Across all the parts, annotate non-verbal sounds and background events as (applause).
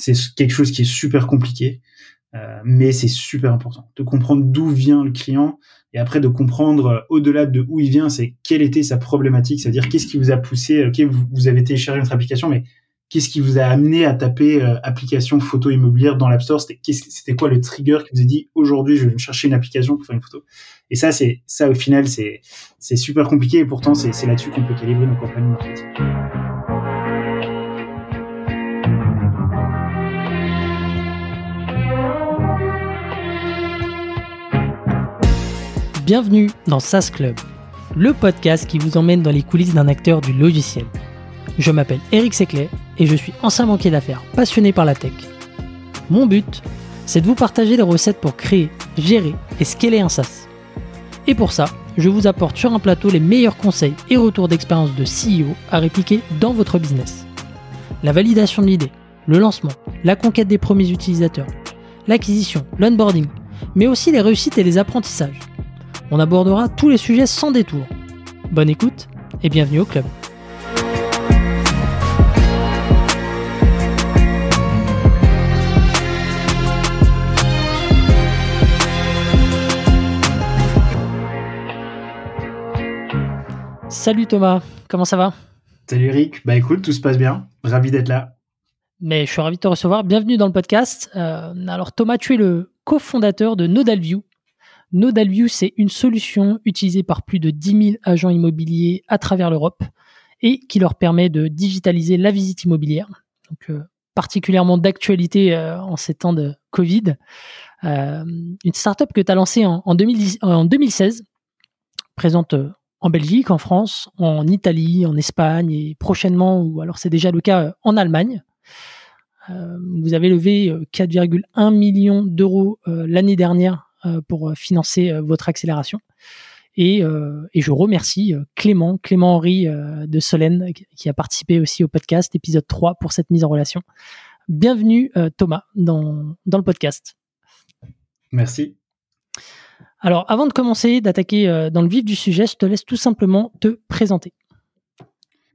c'est quelque chose qui est super compliqué, mais c'est super important de comprendre d'où vient le client et après de comprendre au-delà de où il vient, c'est quelle était sa problématique, c'est-à-dire qu'est-ce qui vous a poussé, ok, vous, vous avez téléchargé notre application, mais qu'est-ce qui vous a amené à taper euh, application photo immobilière dans l'App Store C'était quoi le trigger qui vous a dit aujourd'hui je vais me chercher une application pour faire une photo? Et ça, c'est ça au final, c'est c'est super compliqué et pourtant c'est là-dessus qu'on peut calibrer nos campagnes marketing. Bienvenue dans SaaS Club, le podcast qui vous emmène dans les coulisses d'un acteur du logiciel. Je m'appelle Eric Seclet et je suis ancien banquier d'affaires passionné par la tech. Mon but, c'est de vous partager des recettes pour créer, gérer et scaler un SaaS. Et pour ça, je vous apporte sur un plateau les meilleurs conseils et retours d'expérience de CEO à répliquer dans votre business. La validation de l'idée, le lancement, la conquête des premiers utilisateurs, l'acquisition, l'onboarding, mais aussi les réussites et les apprentissages. On abordera tous les sujets sans détour. Bonne écoute et bienvenue au club. Salut Thomas, comment ça va? Salut Eric, bah écoute, tout se passe bien, ravi d'être là. Mais je suis ravi de te recevoir, bienvenue dans le podcast. Euh, alors Thomas, tu es le cofondateur de Nodalview. Nodalview, c'est une solution utilisée par plus de 10 000 agents immobiliers à travers l'Europe et qui leur permet de digitaliser la visite immobilière. Donc, euh, particulièrement d'actualité euh, en ces temps de Covid. une startup que tu as lancée en, en 2016, présente en Belgique, en France, en Italie, en Espagne et prochainement, ou alors c'est déjà le cas euh, en Allemagne. Euh, vous avez levé 4,1 euh, millions d'euros l'année dernière pour financer votre accélération. Et, je remercie Clément, Clément Henry de Solène, qui a participé aussi au podcast, épisode 3, pour cette mise en relation. Bienvenue Thomas dans, dans le podcast. Merci. Alors, avant de commencer, d'attaquer euh, dans le vif du sujet, je te laisse tout simplement te présenter.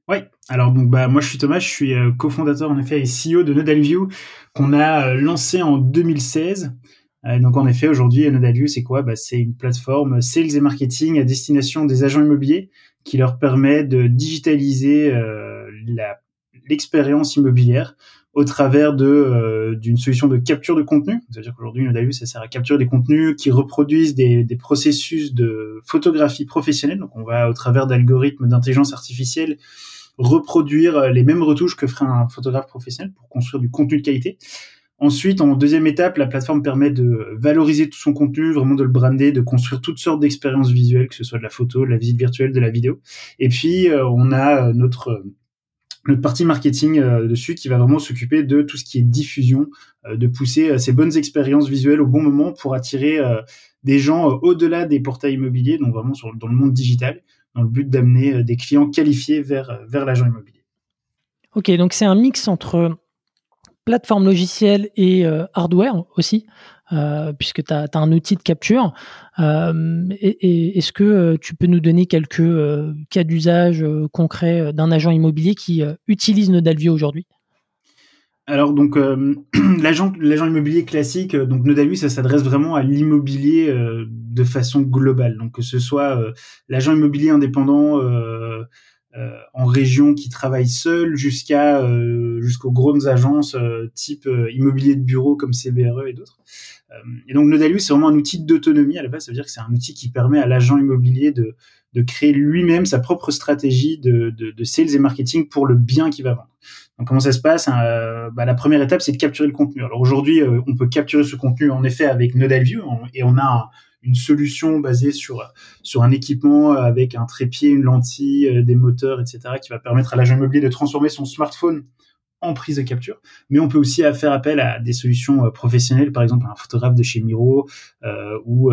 Oui, alors donc bah moi je suis Thomas, je suis euh, cofondateur en effet et CEO de Nodalview qu'on a euh, lancé en 2016. Donc en effet aujourd'hui Nodalview c'est quoi? Bah, c'est une plateforme sales et marketing à destination des agents immobiliers qui leur permet de digitaliser l'expérience immobilière au travers de euh, d'une solution de capture de contenu. C'est-à-dire qu'aujourd'hui, Nodalview, ça sert à capturer des contenus qui reproduisent des, des processus de photographie professionnelle. Donc, on va, au travers d'algorithmes d'intelligence artificielle, reproduire les mêmes retouches que ferait un photographe professionnel pour construire du contenu de qualité. Ensuite, en deuxième étape, la plateforme permet de valoriser tout son contenu, vraiment de le brander, de construire toutes sortes d'expériences visuelles, que ce soit de la photo, de la visite virtuelle, de la vidéo. Et puis, euh, on a notre notre partie marketing euh, dessus qui va vraiment s'occuper de tout ce qui est diffusion, euh, de pousser euh, ces bonnes expériences visuelles au bon moment pour attirer des gens au-delà des portails immobiliers, donc vraiment sur, dans le monde digital, dans le but d'amener des clients qualifiés vers, vers l'agent immobilier. Ok, donc c'est un mix entre plateforme logicielle et hardware aussi. Euh, puisque tu as, un outil de capture. Euh, Est-ce que euh, tu peux nous donner quelques cas d'usage concrets d'un agent immobilier qui utilise Nodalview aujourd'hui? Alors donc (clears throat) l'agent immobilier classique donc Nodalview ça s'adresse vraiment à l'immobilier de façon globale donc que ce soit l'agent immobilier indépendant euh, en région qui travaillent seuls jusqu'à euh, jusqu'aux grandes agences euh, type immobilier de bureau comme CBRE et d'autres. et donc Nodalus c'est vraiment un outil d'autonomie à la base, ça veut dire que c'est un outil qui permet à l'agent immobilier de de créer lui-même sa propre stratégie de, de, de, sales et marketing pour le bien qu'il va vendre. Donc comment ça se passe? Hein, bah, La première étape, c'est de capturer le contenu. Alors aujourd'hui, on peut capturer ce contenu en effet avec Nodalview et on a une solution basée sur sur un équipement avec un trépied, une lentille, euh, des moteurs, etc., qui va permettre à l'agent immobilier de transformer son smartphone en prise de capture. Mais on peut aussi faire appel à des solutions euh, professionnelles, par exemple un photographe de chez Miro euh, ou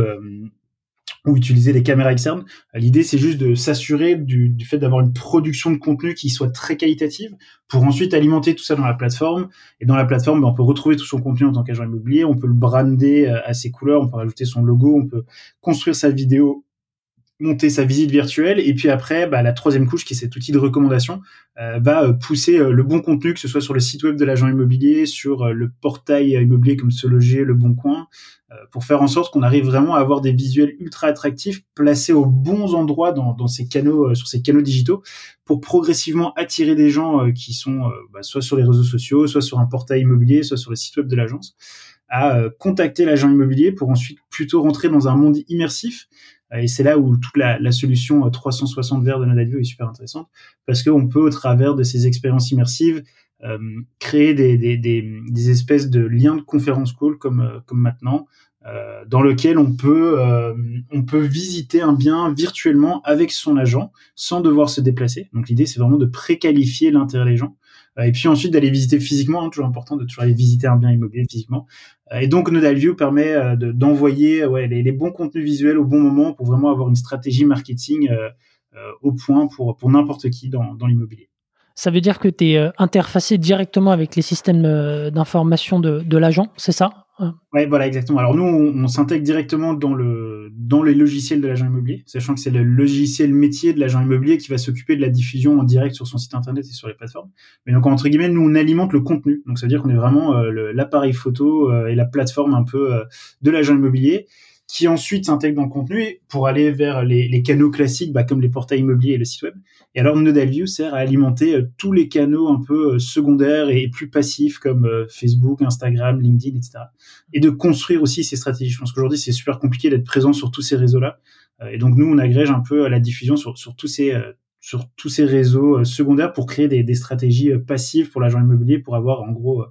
ou utiliser des caméras externes. L'idée, c'est juste de s'assurer du, du, fait d'avoir une production de contenu qui soit très qualitative pour ensuite alimenter tout ça dans la plateforme. Et dans la plateforme, ben, on peut retrouver tout son contenu en tant qu'agent immobilier, on peut le brander euh, à ses couleurs, on peut rajouter son logo, on peut construire sa vidéo monter sa visite virtuelle. Et puis après bah, la troisième couche qui est cet outil de recommandation euh, va euh, pousser euh, le bon contenu que ce soit sur le site web de l'agent immobilier sur le portail immobilier comme Se Loger Le Bon Coin pour faire en sorte qu'on arrive vraiment à avoir des visuels ultra attractifs placés aux bons endroits dans, ces canaux sur ces canaux digitaux pour progressivement attirer des gens qui sont bah, soit sur les réseaux sociaux soit sur un portail immobilier soit sur le site web de l'agence à contacter l'agent immobilier pour ensuite plutôt rentrer dans un monde immersif et c'est là où toute la, la solution 360 vers de Nodalview est super intéressante parce qu'on peut, au travers de ces expériences immersives, euh, créer des, des, des, des, espèces de liens de conférence call comme, euh, comme maintenant, euh, dans lequel on peut, euh, on peut visiter un bien virtuellement avec son agent sans devoir se déplacer. Donc l'idée, c'est vraiment de préqualifier l'intérêt des gens. Euh, et puis ensuite d'aller visiter physiquement, hein, toujours important de toujours aller visiter un bien immobilier physiquement. Euh, et donc Nodal View permet euh, d'envoyer les, les, bons contenus visuels au bon moment pour vraiment avoir une stratégie marketing au point pour, pour n'importe qui dans, dans l'immobilier. Ça veut dire que tu es interfacé directement avec les systèmes d'information de, de l'agent, c'est ça Ouais, voilà, exactement. Alors nous, on, s'intègre directement dans le dans les logiciels de l'agent immobilier, sachant que c'est le logiciel métier de l'agent immobilier qui va s'occuper de la diffusion en direct sur son site internet et sur les plateformes. Mais donc entre guillemets, nous on alimente le contenu. Donc ça veut dire qu'on est vraiment euh, l'appareil photo euh, et la plateforme un peu euh, de l'agent immobilier qui ensuite s'intègre dans le contenu pour aller vers les, les canaux classiques, bah, comme les portails immobiliers et le site web. Et alors Nodal View sert à alimenter euh, tous les canaux un peu euh, secondaires et plus passifs comme euh, Facebook, Instagram, LinkedIn, etc. Et de construire aussi ces stratégies. Je pense qu'aujourd'hui c'est super compliqué d'être présent sur tous ces réseaux-là. et donc nous on agrège un peu la diffusion sur, sur tous ces sur tous ces réseaux secondaires pour créer des, des stratégies passives pour l'agent immobilier pour avoir en gros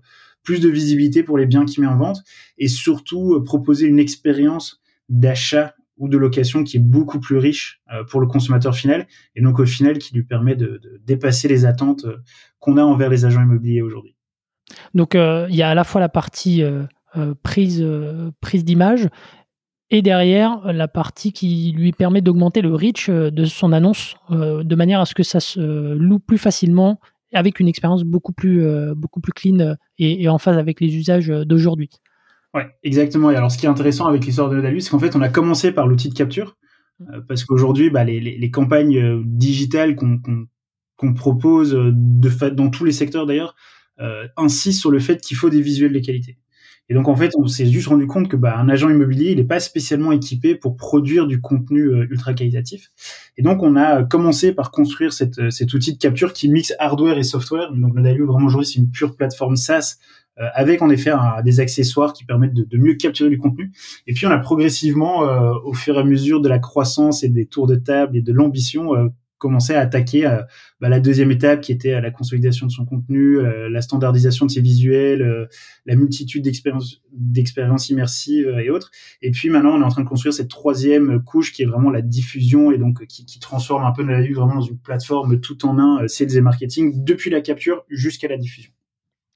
plus de visibilité pour les biens qu'il met en vente et surtout proposer une expérience d'achat ou de location qui est beaucoup plus riche euh, pour le consommateur final et donc au final qui lui permet de, dépasser les attentes euh, qu'on a envers les agents immobiliers aujourd'hui. Donc euh, il y a à la fois la partie prise, prise d'image et derrière la partie qui lui permet d'augmenter le reach de son annonce de manière à ce que ça se loue plus facilement avec une expérience beaucoup plus, beaucoup plus clean et en phase avec les usages d'aujourd'hui. Ouais, exactement. Et alors, ce qui est intéressant avec l'histoire de Nodalus, c'est qu'en fait, on a commencé par l'outil de capture, euh, parce qu'aujourd'hui, bah, les, les, les, campagnes euh, digitales qu'on qu'on propose euh, de fait dans tous les secteurs d'ailleurs euh, insistent sur le fait qu'il faut des visuels de qualité. Et donc en fait, on s'est juste rendu compte que bah, un agent immobilier, il n'est pas spécialement équipé pour produire du contenu ultra qualitatif. Et donc on a commencé par construire cette, cet outil de capture qui mixe hardware et software. Donc Nodalus, vraiment aujourd'hui, c'est une pure plateforme SaaS euh, avec en effet des accessoires qui permettent de, de, mieux capturer du contenu. Et puis on a progressivement, euh, au fur et à mesure de la croissance et des tours de table et de l'ambition, euh, commencé à attaquer bah, la deuxième étape qui était la consolidation de son contenu, la standardisation de ses visuels, la multitude d'expériences d'expériences immersives et autres. Et puis maintenant, on est en train de construire cette troisième couche qui est vraiment la diffusion et donc qui, qui transforme un peu la vue vraiment dans une plateforme tout en un sales et marketing depuis la capture jusqu'à la diffusion.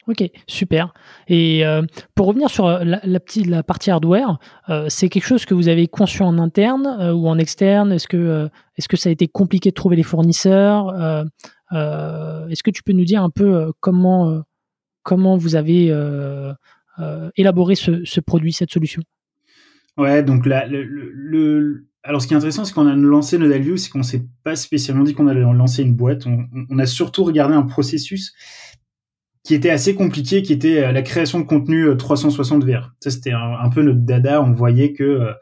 Ok, super. Et euh, pour revenir sur euh, la, petite, la partie hardware, euh, c'est quelque chose que vous avez conçu en interne ou en externe? Est-ce que, est-ce que ça a été compliqué de trouver les fournisseurs? Est-ce que tu peux nous dire un peu comment, comment vous avez élaboré ce, produit, cette solution? Ouais, donc là, le, alors ce qui est intéressant, c'est qu'on a lancé Nodalview, c'est qu'on s'est pas spécialement dit qu'on allait lancer une boîte. On a surtout regardé un processus qui était assez compliqué, qui était euh, la création de contenu 360 euh, VR. Ça, c'était un, peu notre dada. On voyait que euh,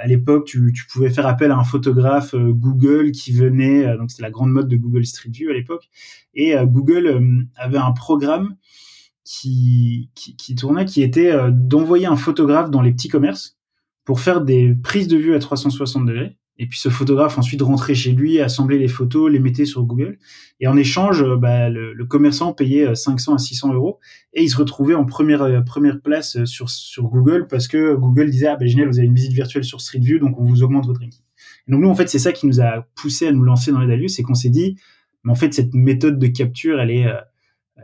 à l'époque, tu, tu, pouvais faire appel à un photographe Google qui venait, donc c'était la grande mode de Google Street View à l'époque, et Google avait un programme qui, qui, qui, tournait, qui était d'envoyer un photographe dans les petits commerces pour faire des prises de vue à 360 degrés. Et puis ce photographe ensuite rentrait chez lui, assemblait les photos, les mettait sur Google. Et en échange, euh, bah, le, commerçant payait 500 euh, à 600 euros et il se retrouvait en première euh, première place sur sur Google parce que Google disait ah ben génial vous avez une visite virtuelle sur Street View donc on vous augmente votre ranking. donc nous en fait c'est ça qui nous a poussé à nous lancer dans les Dalus, c'est qu'on s'est dit mais en fait cette méthode de capture elle est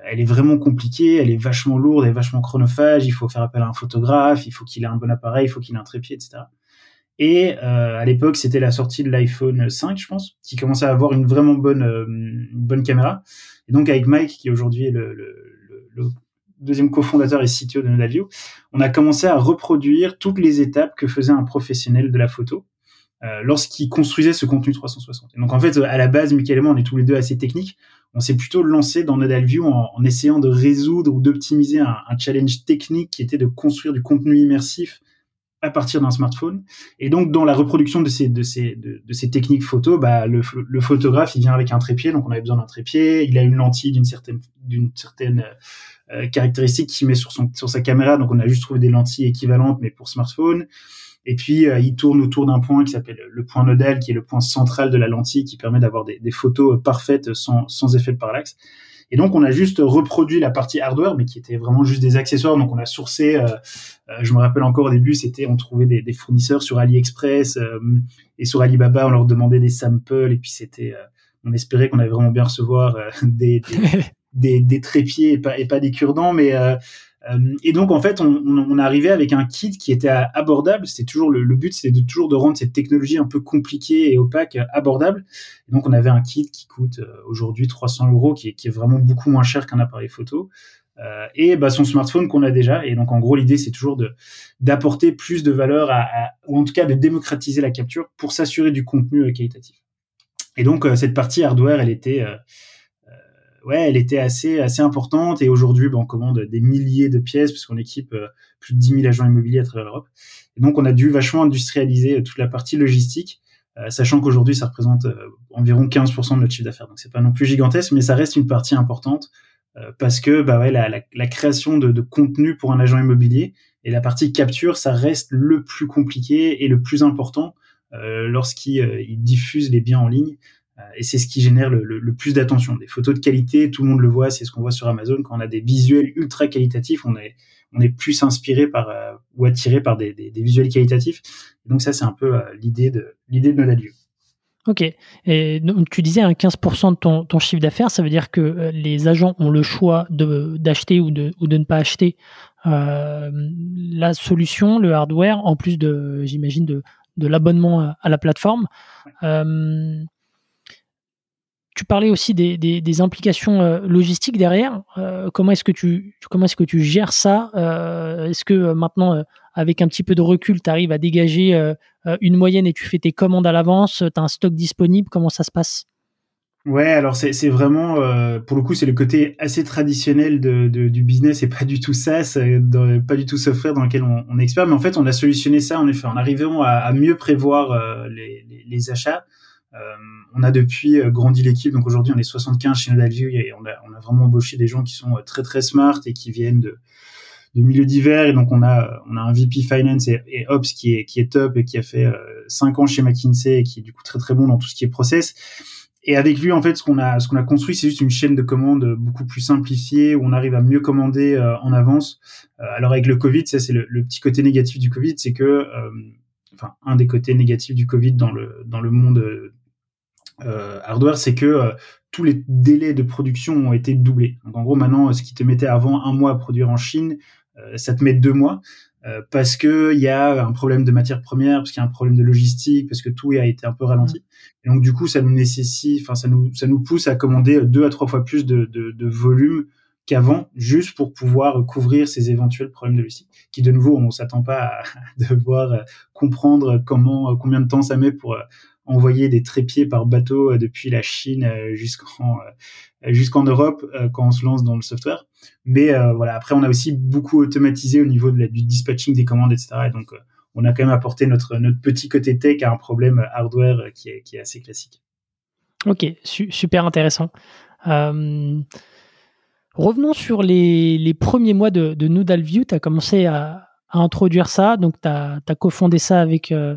elle est vraiment compliquée, elle est vachement lourde, elle est vachement chronophage, il faut faire appel à un photographe, il faut qu'il ait un bon appareil, il faut qu'il ait un trépied, etc. Et euh, à l'époque, c'était la sortie de l'iPhone 5, je pense, qui commençait à avoir une vraiment bonne, euh, bonne caméra. Et donc avec Mike, qui aujourd'hui est le, le, le, deuxième cofondateur et CTO de Nodavio, on a commencé à reproduire toutes les étapes que faisait un professionnel de la photo euh, lorsqu'il construisait ce contenu 360. Et donc en fait, à la base, Michael et moi, on est tous les deux assez techniques. On s'est plutôt lancé dans Nodal View en, essayant de résoudre ou d'optimiser un, challenge technique qui était de construire du contenu immersif à partir d'un smartphone. Et donc, dans la reproduction de ces, de ces, de, ces techniques photo, bah, le, le, photographe, il vient avec un trépied, donc on avait besoin d'un trépied. Il a une lentille d'une certaine, d'une certaine euh, caractéristique qu'il met sur, son, sur sa caméra, donc on a juste trouvé des lentilles équivalentes, mais pour smartphone. Et puis, euh, il tourne autour d'un point qui s'appelle le point nodal, qui est le point central de la lentille, qui permet d'avoir des, des, photos parfaites sans, sans effet de parallaxe. Et donc, on a juste reproduit la partie hardware, mais qui était vraiment juste des accessoires. Donc, on a sourcé, euh, euh je me rappelle encore au début, c'était, on trouvait des, des fournisseurs sur AliExpress euh, et sur Alibaba, on leur demandait des samples, et puis c'était, euh, on espérait qu'on allait vraiment bien recevoir des, des, (laughs) des, des, trépieds et pas, et pas des cure-dents, mais euh, et donc en fait, on, on, arrivait avec un kit qui était abordable. C'était toujours le, le but, c'était de toujours de rendre cette technologie un peu compliquée et opaque abordable. Et donc on avait un kit qui coûte euh, aujourd'hui 300 euros, qui qui est vraiment beaucoup moins cher qu'un appareil photo. Euh, et bah, son smartphone qu'on a déjà. Et donc en gros, l'idée c'est toujours de d'apporter plus de valeur à, à, ou en tout cas de démocratiser la capture pour s'assurer du contenu euh, qualitatif. Et donc cette partie hardware, elle était ouais, elle était assez assez importante. Et aujourd'hui, ben, on commande des milliers de pièces puisqu'on équipe euh, plus de 10 000 agents immobiliers à travers l'Europe. Donc, on a dû vachement industrialiser euh, toute la partie logistique, euh, sachant qu'aujourd'hui, ça représente environ 15% de notre chiffre d'affaires. Donc, c'est pas non plus gigantesque, mais ça reste une partie importante parce que bah ouais, la, la, la création de, de, contenu pour un agent immobilier et la partie capture, ça reste le plus compliqué et le plus important euh, lorsqu'il diffuse les biens en ligne. Euh, et c'est ce qui génère le, le, le plus d'attention. Des photos de qualité, tout le monde le voit, c'est ce qu'on voit sur Amazon. Quand on a des visuels ultra qualitatifs, on est, on est plus inspiré par euh, ou attiré par des, des, des, visuels qualitatifs. donc ça, c'est un peu euh, l'idée de l'idée de. Ok. Et donc, tu disais un 15% de ton, ton chiffre d'affaires, ça veut dire que les agents ont le choix d'acheter ou de, ou de ne pas acheter la solution, le hardware, en plus de, j'imagine, de, de l'abonnement à, à, la plateforme. Tu parlais aussi des, des, implications euh, logistiques derrière. Euh, comment est-ce que tu comment est-ce que tu gères ça euh, Est-ce que maintenant, avec un petit peu de recul, tu arrives à dégager une moyenne et tu fais tes commandes à l'avance Tu as un stock disponible Comment ça se passe? Ouais, alors c'est vraiment pour le coup c'est le côté assez traditionnel du business et pas du tout ça, pas du tout software dans lequel on, expert. Mais en fait, on a solutionné ça en effet en arrivant à, mieux prévoir les achats. Euh, on a depuis euh, grandi l'équipe, donc aujourd'hui on est 75 chez Nodalview et on a, on a vraiment embauché des gens qui sont euh, très très smart et qui viennent de, de milieux divers et donc on a on a un VP finance et, ops qui est qui est top et qui a fait euh, 5 ans chez McKinsey et qui est du coup très très bon dans tout ce qui est process. Et avec lui en fait ce qu'on a ce qu'on a construit c'est juste une chaîne de commandes beaucoup plus simplifiée où on arrive à mieux commander euh, en avance. Euh, alors avec le Covid ça c'est le, le, petit côté négatif du Covid c'est que enfin un des côtés négatifs du Covid dans le dans le monde hardware, c'est que euh, tous les délais de production ont été doublés. Donc en gros, maintenant, ce qui te mettait avant un mois à produire en Chine, euh, ça te met deux mois. Euh, parce que il y a un problème de matière première, parce qu'il y a un problème de logistique, parce que tout a été un peu ralenti. Et donc du coup, ça nous nécessite, enfin ça nous ça nous pousse à commander deux à trois fois plus de, de, de volume qu'avant, juste pour pouvoir couvrir ces éventuels problèmes de logistique. Qui de nouveau, on s'attend pas à (laughs) devoir comprendre comment combien de temps ça met pour envoyer des trépieds par bateau euh, depuis la Chine euh, jusqu'en euh, Europe quand on se lance dans le software. Mais voilà, après on a aussi beaucoup automatisé au niveau du dispatching des commandes, etc. Et donc on a quand même apporté notre petit côté tech à un problème hardware qui est assez classique. Ok, su super intéressant. Euh, revenons sur les, les, premiers mois de, de Noodle View. Tu as commencé à, à, introduire ça, donc tu as, as, cofondé ça avec, euh,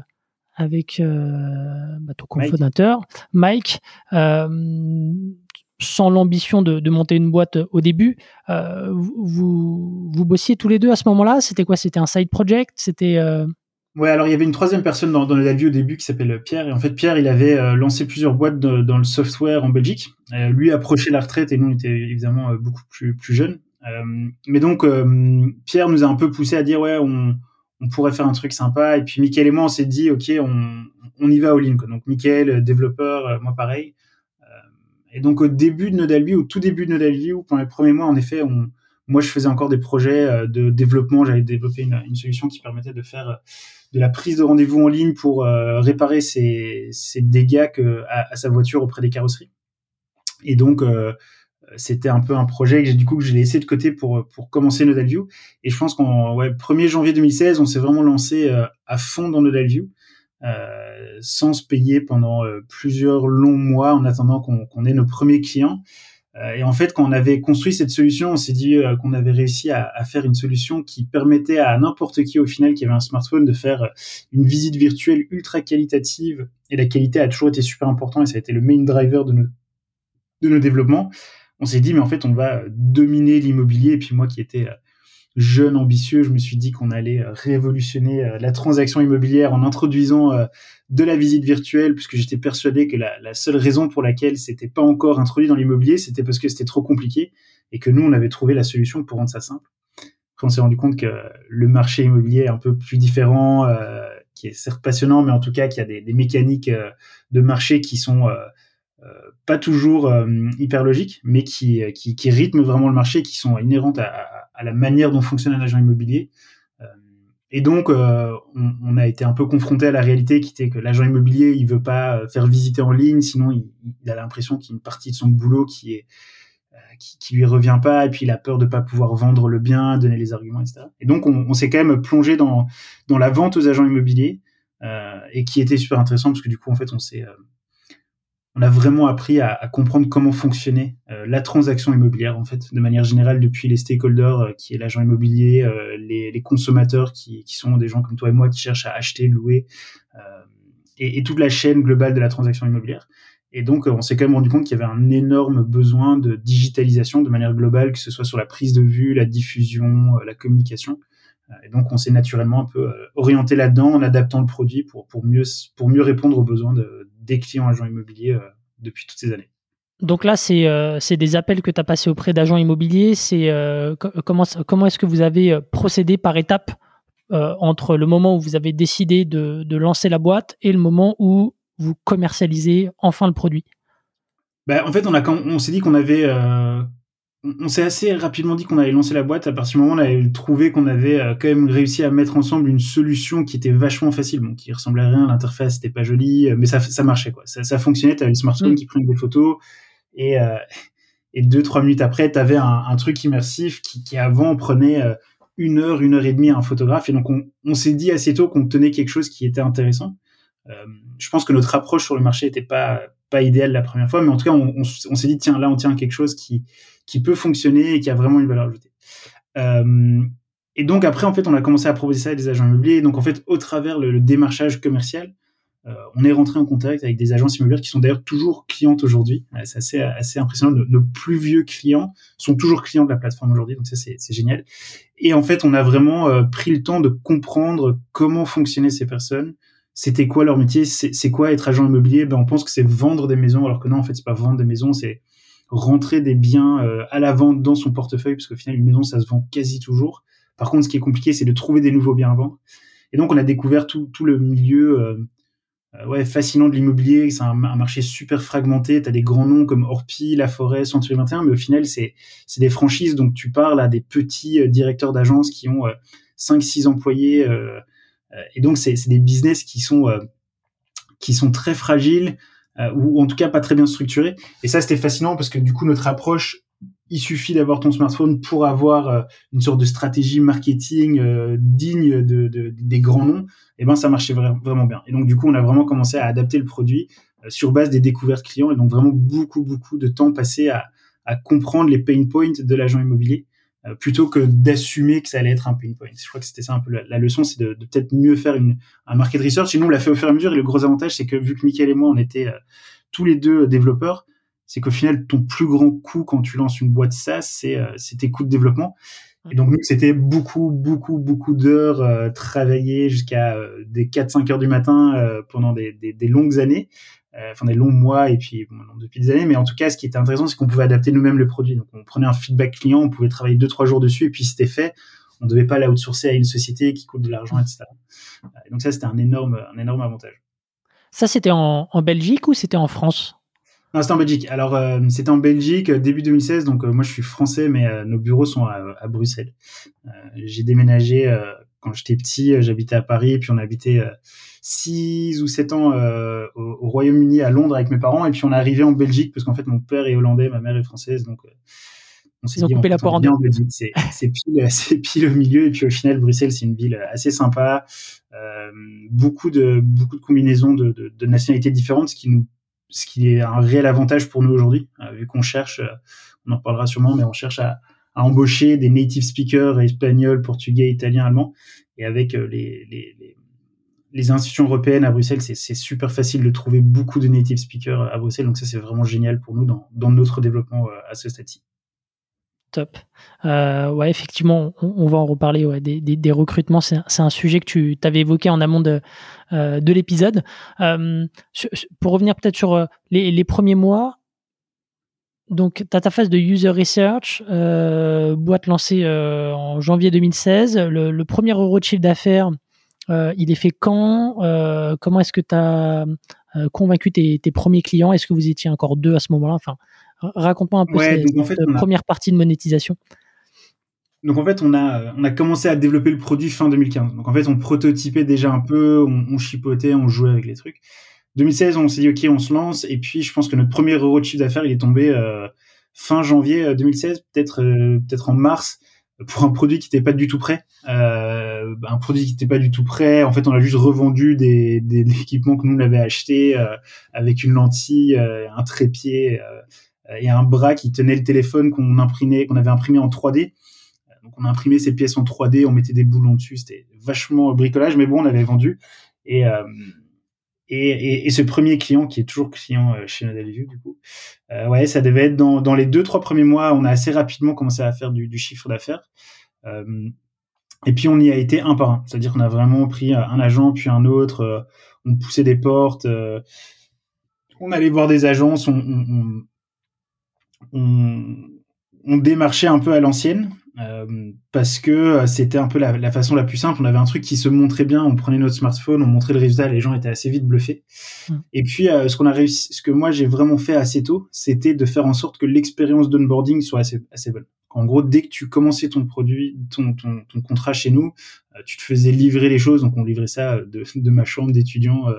avec euh, bah, ton cofondateur, Mike, euh, sans l'ambition de, de, monter une boîte au début. Vous, vous bossiez tous les deux à ce moment-là? C'était quoi? C'était un side project? C'était. Ouais, alors il y avait une troisième personne dans, dans au début qui s'appelle Pierre. Et en fait, Pierre, il avait euh, lancé plusieurs boîtes dans le software en Belgique. Euh, lui approchait la retraite et nous, on était évidemment beaucoup plus, plus jeunes. mais donc, Pierre nous a un peu poussé à dire, ouais, on, pourrait faire un truc sympa. Et puis Michael et moi, on s'est dit, ok, on, y va au in Donc Michael, euh, développeur, euh, moi pareil. Euh, et donc au début de Nodalview, au tout début de Nodalview, pendant les premiers mois, en effet, moi, je faisais encore des projets de développement. J'avais développé une, solution qui permettait de faire de la prise de rendez-vous en ligne pour réparer ses, ses dégâts que, à, sa voiture auprès des carrosseries. Et donc, c'était un peu un projet que du coup que j'ai laissé de côté pour pour commencer Nodalview et je pense qu'en ouais, 1er janvier 2016 on s'est vraiment lancé euh, à fond dans Nodalview euh, sans se payer pendant euh, plusieurs longs mois en attendant qu'on ait nos premiers clients euh, et en fait quand on avait construit cette solution on s'est dit qu'on avait réussi à, faire une solution qui permettait à n'importe qui au final qui avait un smartphone de faire une visite virtuelle ultra qualitative et la qualité a toujours été super important et ça a été le main driver de nos de nos développements on s'est dit, mais en fait, on va dominer l'immobilier. Et puis moi qui étais euh, jeune, ambitieux, je me suis dit qu'on allait euh, révolutionner euh, la transaction immobilière en introduisant de la visite virtuelle, puisque j'étais persuadé que la, seule raison pour laquelle c'était pas encore introduit dans l'immobilier, c'était parce que c'était trop compliqué et que nous, on avait trouvé la solution pour rendre ça simple. on s'est rendu compte que le marché immobilier est un peu plus différent, qui est certes passionnant, mais en tout cas, qui a des, mécaniques de marché qui sont euh, pas toujours euh, hyper logiques, mais qui, qui, qui, rythment vraiment le marché, qui sont inhérentes à, à, la manière dont fonctionne un agent immobilier. Euh, et donc, on, on, a été un peu confronté à la réalité qui était que l'agent immobilier, il veut pas faire visiter en ligne, sinon il, a l'impression qu'il y a une partie de son boulot qui est qui, lui revient pas, et puis il a peur de pas pouvoir vendre le bien, donner les arguments, etc. Et donc, on, s'est quand même plongé dans la vente aux agents immobiliers, euh, et qui était super intéressant parce que du coup, en fait, on s'est on a vraiment appris à, à comprendre comment fonctionnait euh, la transaction immobilière en fait de manière générale depuis les stakeholders euh, qui est l'agent immobilier, euh, les, les, consommateurs qui, qui, sont des gens comme toi et moi qui cherchent à acheter, louer et, et, toute la chaîne globale de la transaction immobilière. Et donc on s'est quand même rendu compte qu'il y avait un énorme besoin de digitalisation de manière globale, que ce soit sur la prise de vue, la diffusion, la communication. Et donc on s'est naturellement un peu orienté là-dedans en adaptant le produit pour, pour, mieux, pour mieux répondre aux besoins de, des clients agents immobiliers euh, depuis toutes ces années. Donc là, c'est euh, des appels que tu as passés auprès d'agents immobiliers. C'est euh, comment, comment est-ce que vous avez procédé par étapes entre le moment où vous avez décidé de, de, lancer la boîte et le moment où vous commercialisez enfin le produit? Ben, En fait, on, a, on s'est dit qu'on avait on s'est assez rapidement dit qu'on allait lancer la boîte à partir du moment où on avait trouvé qu'on avait euh, quand même réussi à mettre ensemble une solution qui était vachement facile, bon, qui ressemblait à rien, l'interface n'était pas jolie, euh, mais ça, ça marchait quoi, ça, ça fonctionnait, t'avais le smartphone mm. qui prenait des photos et euh, et deux trois minutes après t'avais un, un truc immersif qui, qui avant prenait une heure, une heure et demie à un photographe et donc on, on s'est dit assez tôt qu'on tenait quelque chose qui était intéressant. Euh, je pense que notre approche sur le marché était pas pas idéale la première fois, mais en tout cas on, on, on s'est dit tiens là on tient quelque chose qui qui peut fonctionner et qui a vraiment une valeur ajoutée. Euh, et donc après, en fait, on a commencé à proposer ça à des agents immobiliers. Donc en fait, au travers le, démarchage commercial, euh, on est rentré en contact avec des agences immobilières qui sont d'ailleurs toujours clientes aujourd'hui. C'est assez, assez impressionnant. Nos, plus vieux clients sont toujours clients de la plateforme aujourd'hui, donc ça c'est génial. Et en fait, on a vraiment euh, pris le temps de comprendre comment fonctionnaient ces personnes, c'était quoi leur métier, c'est quoi être agent immobilier? Ben on pense que c'est vendre des maisons, alors que non, en fait, c'est pas vendre des maisons, c'est rentrer des biens euh, à la vente dans son portefeuille, parce qu'au final, une maison, ça se vend quasi toujours. Par contre, ce qui est compliqué, c'est de trouver des nouveaux biens à vendre. Et donc, on a découvert tout, tout le milieu euh, euh ouais, fascinant de l'immobilier. C'est un, marché super fragmenté. Tu as des grands noms comme Orpi, La Forêt, Century 21, mais au final, c'est des franchises. Donc, tu parles à des petits euh, directeurs d'agence qui ont 5-6 employés. et donc, c'est des business qui sont, qui sont très fragiles, euh, ou en tout cas pas très bien structuré. Et ça, c'était fascinant parce que du coup, notre approche, il suffit d'avoir ton smartphone pour avoir euh, une sorte de stratégie marketing euh, digne de, de, des grands noms. Et ben, ça marchait vraiment bien. Et donc, du coup, on a vraiment commencé à adapter le produit sur base des découvertes clients et donc vraiment beaucoup, beaucoup de temps passé à, à comprendre les pain points de l'agent immobilier euh, plutôt que d'assumer que ça allait être un pain point. Je crois que c'était ça un peu la, leçon, c'est de, de peut-être mieux faire une, un market research. Et nous, on l'a fait au fur et à mesure. Et le gros avantage, c'est que vu que Michael et moi, on était euh, tous les deux développeurs, c'est qu'au final, ton plus grand coût quand tu lances une boîte SaaS, c'est euh, tes coûts de développement. Et donc, nous, c'était beaucoup, beaucoup, beaucoup d'heures euh, travaillées jusqu'à des 4-5 heures du matin pendant des, des, longues années euh, enfin des longs mois et puis bon, depuis des années. Mais en tout cas, ce qui était intéressant, c'est qu'on pouvait adapter nous-mêmes le produit. Donc, on prenait un feedback client, on pouvait travailler deux trois jours dessus et puis c'était fait. On ne devait pas l'outsourcer à une société qui coûte de l'argent, etc. Et donc ça, c'était un énorme, un énorme avantage. Ça, c'était en, en, Belgique ou c'était en France? Non, c'était en Belgique. Alors, c'était en Belgique début 2016. Donc, moi, je suis français, mais nos bureaux sont à, Bruxelles. J'ai déménagé quand j'étais petit. J'habitais à Paris, puis on habitait 6 ou 7 ans au, au Royaume-Uni, à Londres, avec mes parents. Et puis, on est arrivé en Belgique, parce qu'en fait, mon père est hollandais, ma mère est française. Donc, on s'est dit, coupé la porte en deux. C'est pile, (laughs) pile au milieu. Et puis au final, Bruxelles, c'est une ville assez sympa. Euh, beaucoup de beaucoup de combinaisons de, de, de, nationalités différentes, ce qui nous, ce qui est un réel avantage pour nous aujourd'hui, euh, vu qu'on cherche, euh, on en parlera sûrement, mais on cherche à, à embaucher des native speakers espagnols, portugais, italiens, allemands. Et avec euh, les, les, les institutions européennes à Bruxelles, c'est super facile de trouver beaucoup de native speakers à Bruxelles. Donc ça, c'est vraiment génial pour nous dans, dans notre développement à ce stade-ci. Top. Euh, ouais, effectivement, on, va en reparler ouais, des, des, recrutements. C'est un sujet que tu avais évoqué en amont de, euh, de l'épisode. Euh, pour revenir peut-être sur euh, les, les, premiers mois, donc tu as ta phase de user research, euh, boîte lancée euh, en janvier 2016. Le, le, premier euro de chiffre d'affaires, il est fait quand Comment est-ce que tu as convaincu tes, tes premiers clients? Est-ce que vous étiez encore deux à ce moment-là? Enfin, Raconte-moi un peu cette, première partie de monétisation. Donc en fait, on a, on a commencé à développer le produit fin 2015. Donc en fait, on prototypait déjà un peu, on, chipotait, on jouait avec les trucs. 2016, on s'est dit ok, on se lance. Et puis je pense que notre premier euro de chiffre d'affaires, il est tombé euh, fin janvier 2016, euh, peut-être euh, peut-être en mars, pour un produit qui n'était pas du tout prêt. Euh, un produit qui n'était pas du tout prêt. En fait, on a juste revendu des, des, de l'équipement que nous on avait acheté avec une lentille, un trépied et un bras qui tenait le téléphone qu'on imprimait, qu'on avait imprimé en 3D. Donc on a imprimé ces pièces en 3D, on mettait des boulons dessus, c'était vachement bricolage, mais bon, on avait vendu. Et, euh, et, ce premier client, qui est toujours client euh, chez View, du coup, euh, ouais, ça devait être dans, les deux, trois premiers mois, on a assez rapidement commencé à faire du, chiffre d'affaires. Euh, et puis on y a été un par un, c'est-à-dire qu'on a vraiment pris un agent, puis un autre, on poussait des portes, on allait voir des agences, on démarchait un peu à l'ancienne euh, parce que euh, c'était un peu la, façon la plus simple. On avait un truc qui se montrait bien, on prenait notre smartphone, on montrait le résultat, les gens étaient assez vite bluffés. Mmh. Et puis euh, ce qu'on a réussi, ce que moi j'ai vraiment fait assez tôt, c'était de faire en sorte que l'expérience d'onboarding soit assez, assez bonne. En gros, dès que tu commençais ton produit, ton, ton, ton contrat chez nous, tu te faisais livrer les choses. Donc, on livrait ça de, de ma chambre d'étudiant, euh,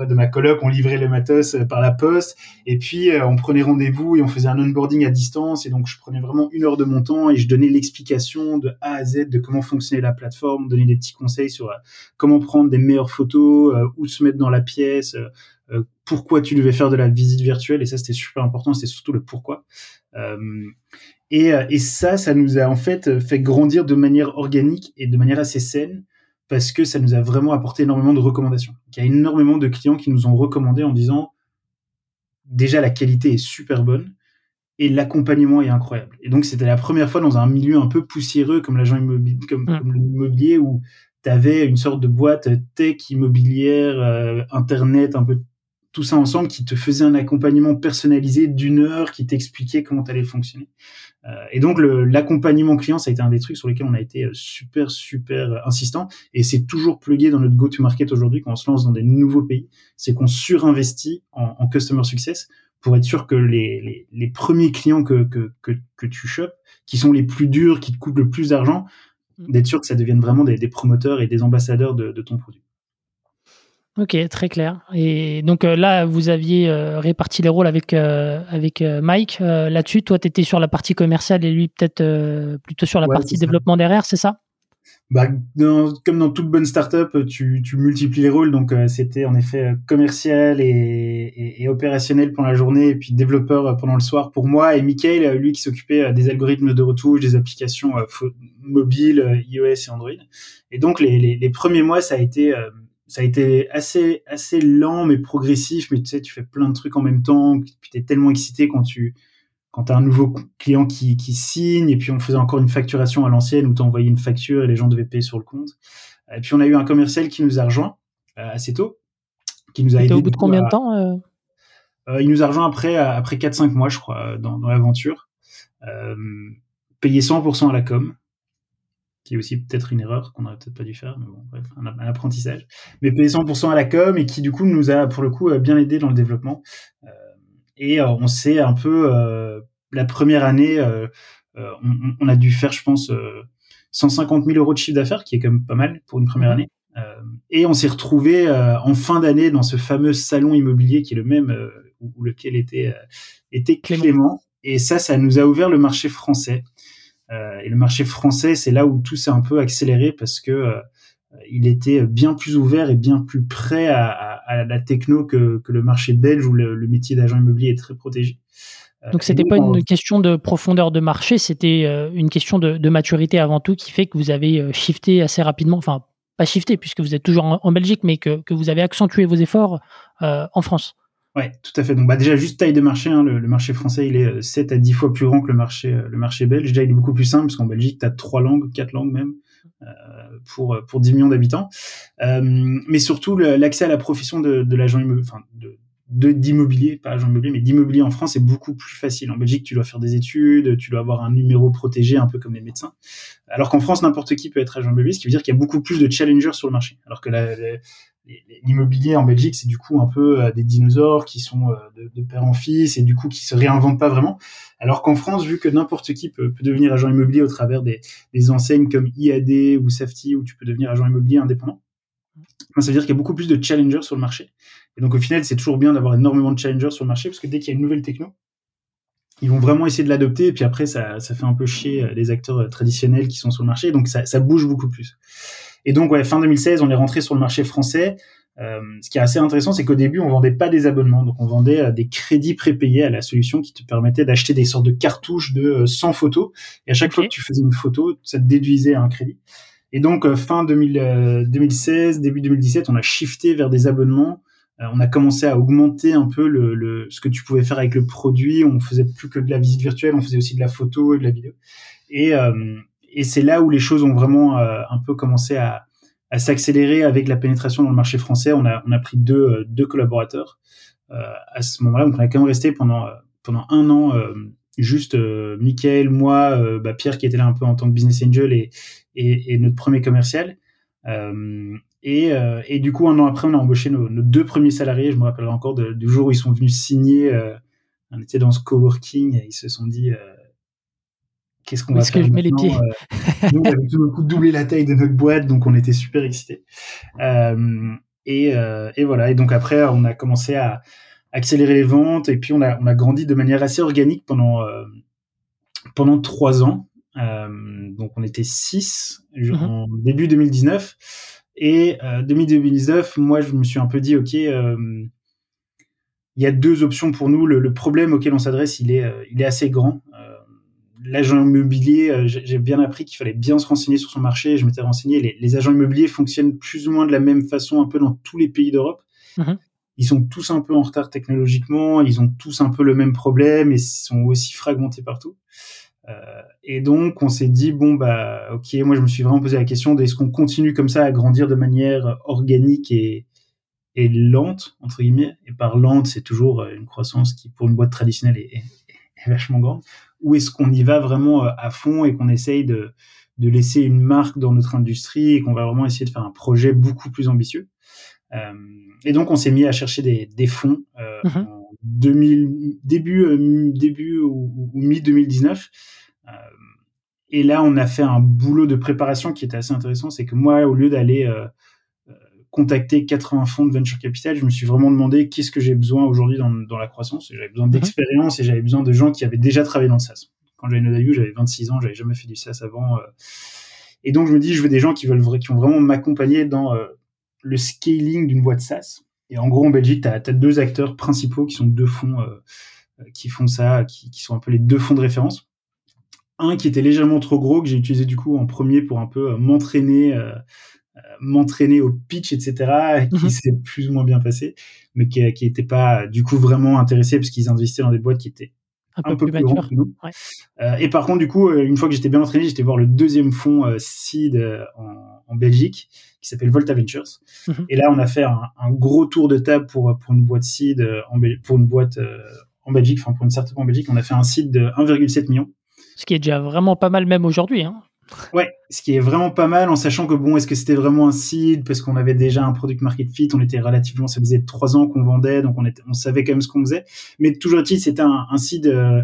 euh de ma coloc, on livrait le matos par la poste. Et puis, on prenait rendez-vous et on faisait un onboarding à distance. Et donc, je prenais vraiment une heure de mon temps et je donnais l'explication de A à Z de comment fonctionnait la plateforme, donner des petits conseils sur comment prendre des meilleures photos, où se mettre dans la pièce, pourquoi tu devais faire de la visite virtuelle. Et ça, c'était super important. C'était surtout le pourquoi. Euh, et, euh, et ça, ça nous a en fait fait grandir de manière organique et de manière assez saine parce que ça nous a vraiment apporté énormément de recommandations. Il y a énormément de clients qui nous ont recommandé en disant déjà la qualité est super bonne et l'accompagnement est incroyable. Et donc c'était la première fois dans un milieu un peu poussiéreux comme l'agent immobilier, comme, mmh. comme l'immobilier où tu avais une sorte de boîte tech immobilière, euh, internet, un peu tout ça ensemble qui te faisait un accompagnement personnalisé d'une heure qui t'expliquait comment tu allais fonctionner. Euh, et donc l'accompagnement client, ça a été un des trucs sur lesquels on a été euh, super super euh, insistant et c'est toujours plugué dans notre go-to-market aujourd'hui quand on se lance dans des nouveaux pays, c'est qu'on surinvestit en, en, customer success pour être sûr que les, les, les premiers clients que, que, que, que, tu chopes, qui sont les plus durs, qui te coûtent le plus d'argent, mmh. d'être sûr que ça devienne vraiment des, des promoteurs et des ambassadeurs de, de ton produit. Ok, très clair. Et donc euh, là, vous aviez euh, réparti les rôles avec, euh, avec Mike. Là-dessus, toi, tu étais sur la partie commerciale et lui, peut-être plutôt sur la partie développement derrière, c'est ça? Bah, Comme dans toute bonne startup, tu, tu multiplies les rôles. Donc, c'était en effet commercial et, et, opérationnel pendant la journée et puis développeur pendant le soir pour moi. Et Michael, lui, qui s'occupait des algorithmes de retouche, des applications mobiles, iOS et Android. Et donc, les, les, les premiers mois, ça a été ça a été assez assez lent mais progressif mais tu sais tu fais plein de trucs en même temps puis tu es tellement excité quand tu quand as un nouveau client qui, qui signe et puis on faisait encore une facturation à l'ancienne où tu envoyais une facture et les gens devaient payer sur le compte. Et puis on a eu un commercial qui nous a rejoint euh, assez tôt qui nous a aidé au bout de combien de temps euh? Euh, il nous a rejoint après après 4 5 mois je crois dans, dans l'aventure. Payé 100% à la com qui est aussi peut-être une erreur qu'on n'aurait peut-être pas dû faire, mais bon, bref, un, apprentissage. Mais payé 100% à la com et qui du coup nous a pour le coup bien aidé dans le développement. Euh, et on s'est un peu la première année, on, on, a dû faire, je pense, 150 000 euros de chiffre d'affaires, qui est quand même pas mal pour une première mhm. année. Euh, et on s'est retrouvé euh, en fin d'année dans ce fameux salon immobilier qui est le même euh, où, lequel était était Clément. Et ça, ça nous a ouvert le marché français. Et le marché français, c'est là où tout s'est un peu accéléré parce que il était bien plus ouvert et bien plus prêt à, à, la techno que, que, le marché belge où le, le métier d'agent immobilier est très protégé. Donc c'était pas une question de profondeur de marché, c'était une question de, de, maturité avant tout qui fait que vous avez shifté assez rapidement, enfin pas shifté puisque vous êtes toujours en, Belgique, mais que, que, vous avez accentué vos efforts euh, en France. Ouais, tout à fait. Donc bah déjà juste taille de marché, hein, le, marché français il est 7 à 10 fois plus grand que le marché euh, le marché belge. Déjà il est beaucoup plus simple parce qu'en Belgique tu as trois langues, quatre langues même euh, pour pour 10 millions d'habitants. Euh, mais surtout l'accès à la profession de, de l'agent immobilier, enfin de, d'immobilier, pas agent immobilier, mais d'immobilier en France est beaucoup plus facile. En Belgique, tu dois faire des études, tu dois avoir un numéro protégé, un peu comme les médecins. Alors qu'en France, n'importe qui peut être agent immobilier, ce qui veut dire qu'il y a beaucoup plus de challengers sur le marché. Alors que l'immobilier en Belgique, c'est du coup un peu euh, des dinosaures qui sont euh, de, père en fils et du coup qui se réinventent pas vraiment. Alors qu'en France, vu que n'importe qui peut, devenir agent immobilier au travers des, enseignes comme IAD ou Safety, où tu peux devenir agent immobilier indépendant, ça veut dire qu'il y a beaucoup plus de challengers sur le marché. Et donc au final, c'est toujours bien d'avoir énormément de challengers sur le marché parce que dès qu'il y a une nouvelle techno, ils vont vraiment essayer de l'adopter et puis après ça, fait un peu chier euh, les acteurs traditionnels qui sont sur le marché. Donc ça bouge beaucoup plus. Et donc ouais, fin 2016, on est rentré sur le marché français. Euh, ce qui est assez intéressant, c'est qu'au début, on vendait pas des abonnements, donc on vendait euh, des crédits prépayés à la solution qui te permettait d'acheter des sortes de cartouches de 100 photos. Et à chaque fois que tu faisais une photo, ça te déduisait un crédit. Et donc fin 2016, début 2017, on a shifté vers des abonnements euh, on a commencé à augmenter un peu le, ce que tu pouvais faire avec le produit. On faisait plus que de la visite virtuelle, on faisait aussi de la photo et de la vidéo. Et, euh, c'est là où les choses ont vraiment euh, un peu commencé à, s'accélérer avec la pénétration dans le marché français. On a, pris deux, deux collaborateurs à ce moment-là. Donc on a quand même resté pendant, un an juste euh, Michael, moi, bah, Pierre qui était là un peu en tant que business angel et, et, et notre premier commercial. Euh, et, euh, et, du coup, un an après, on a embauché nos, deux premiers salariés. Je me rappelle encore du jour où ils sont venus signer. Euh, on était dans ce coworking et ils se sont dit qu'est-ce qu'on va faire que je mets les pieds Nous, on avait tout d'un coup doublé la taille de notre boîte, donc on était super excités. et, et voilà. Et donc après, on a commencé à accélérer les ventes et puis on a, on a grandi de manière assez organique pendant pendant trois ans. donc on était six mmh en début 2019. Et euh, 2019, moi, je me suis un peu dit, ok, euh, il y a deux options pour nous. Le, problème auquel on s'adresse, il est, euh, il est assez grand. Euh, l'agent immobilier, j'ai bien appris qu'il fallait bien se renseigner sur son marché. Je m'étais renseigné. Les, les, agents immobiliers fonctionnent plus ou moins de la même façon un peu dans tous les pays d'Europe. Mhm. Ils sont tous un peu en retard technologiquement. Ils ont tous un peu le même problème et sont aussi fragmentés partout. Euh, et donc, on s'est dit bon bah ok, moi je me suis vraiment posé la question est-ce qu'on continue comme ça à grandir de manière organique et, et lente entre guillemets. Et par lente, c'est toujours euh, une croissance qui pour une boîte traditionnelle est, est, vachement grande. Ou est-ce qu'on y va vraiment euh, à fond et qu'on essaye de, de laisser une marque dans notre industrie et qu'on va vraiment essayer de faire un projet beaucoup plus ambitieux. Euh, et donc on s'est mis à chercher des, des fonds euh, mm-hmm. en 2000, début, euh, début ou, mi 2019. Euh, et là, on a fait un boulot de préparation qui était assez intéressant. C'est que moi, au lieu d'aller euh, contacter 80 fonds de venture capital, je me suis vraiment demandé qu'est-ce que j'ai besoin aujourd'hui dans, dans, la croissance. J'avais besoin mhm. d'expérience et j'avais besoin de gens qui avaient déjà travaillé dans le SaaS. Quand j'avais Nodaview, j'avais 26 ans, j'avais jamais fait du SaaS avant. et donc, je me dis, je veux des gens qui veulent qui vont vraiment m'accompagner dans le scaling d'une boîte SaaS. Et en gros, en Belgique, tu as, deux acteurs principaux qui sont deux fonds euh, qui font ça, qui, qui, sont un peu les deux fonds de référence. Un qui était légèrement trop gros, que j'ai utilisé du coup en premier pour un peu euh, m'entraîner, euh, m'entraîner au pitch, etc., qui mhm. s'est plus ou moins bien passé, mais qui n'était pas du coup vraiment intéressé parce qu'ils investissaient dans des boîtes qui étaient un, peu, plus, plus que nous. Euh, et par contre, du coup, une fois que j'étais bien entraîné, j'étais voir le deuxième fonds euh, seed en, en Belgique qui s'appelle Volta Ventures. Mhm. Et là, on a fait un, un, gros tour de table pour pour une boîte seed euh, en pour une boîte euh, en Belgique, enfin pour une certaine en Belgique, on a fait un seed de 1,7 million. Ce qui est déjà vraiment pas mal même aujourd'hui. Hein. Ouais, ce qui est vraiment pas mal en sachant que bon, est-ce que c'était vraiment un seed? Parce qu'on avait déjà un product market fit, on était relativement, ça faisait trois ans qu'on vendait, donc on était, on savait quand même ce qu'on faisait. Mais toujours est-il, c'était un, un seed euh,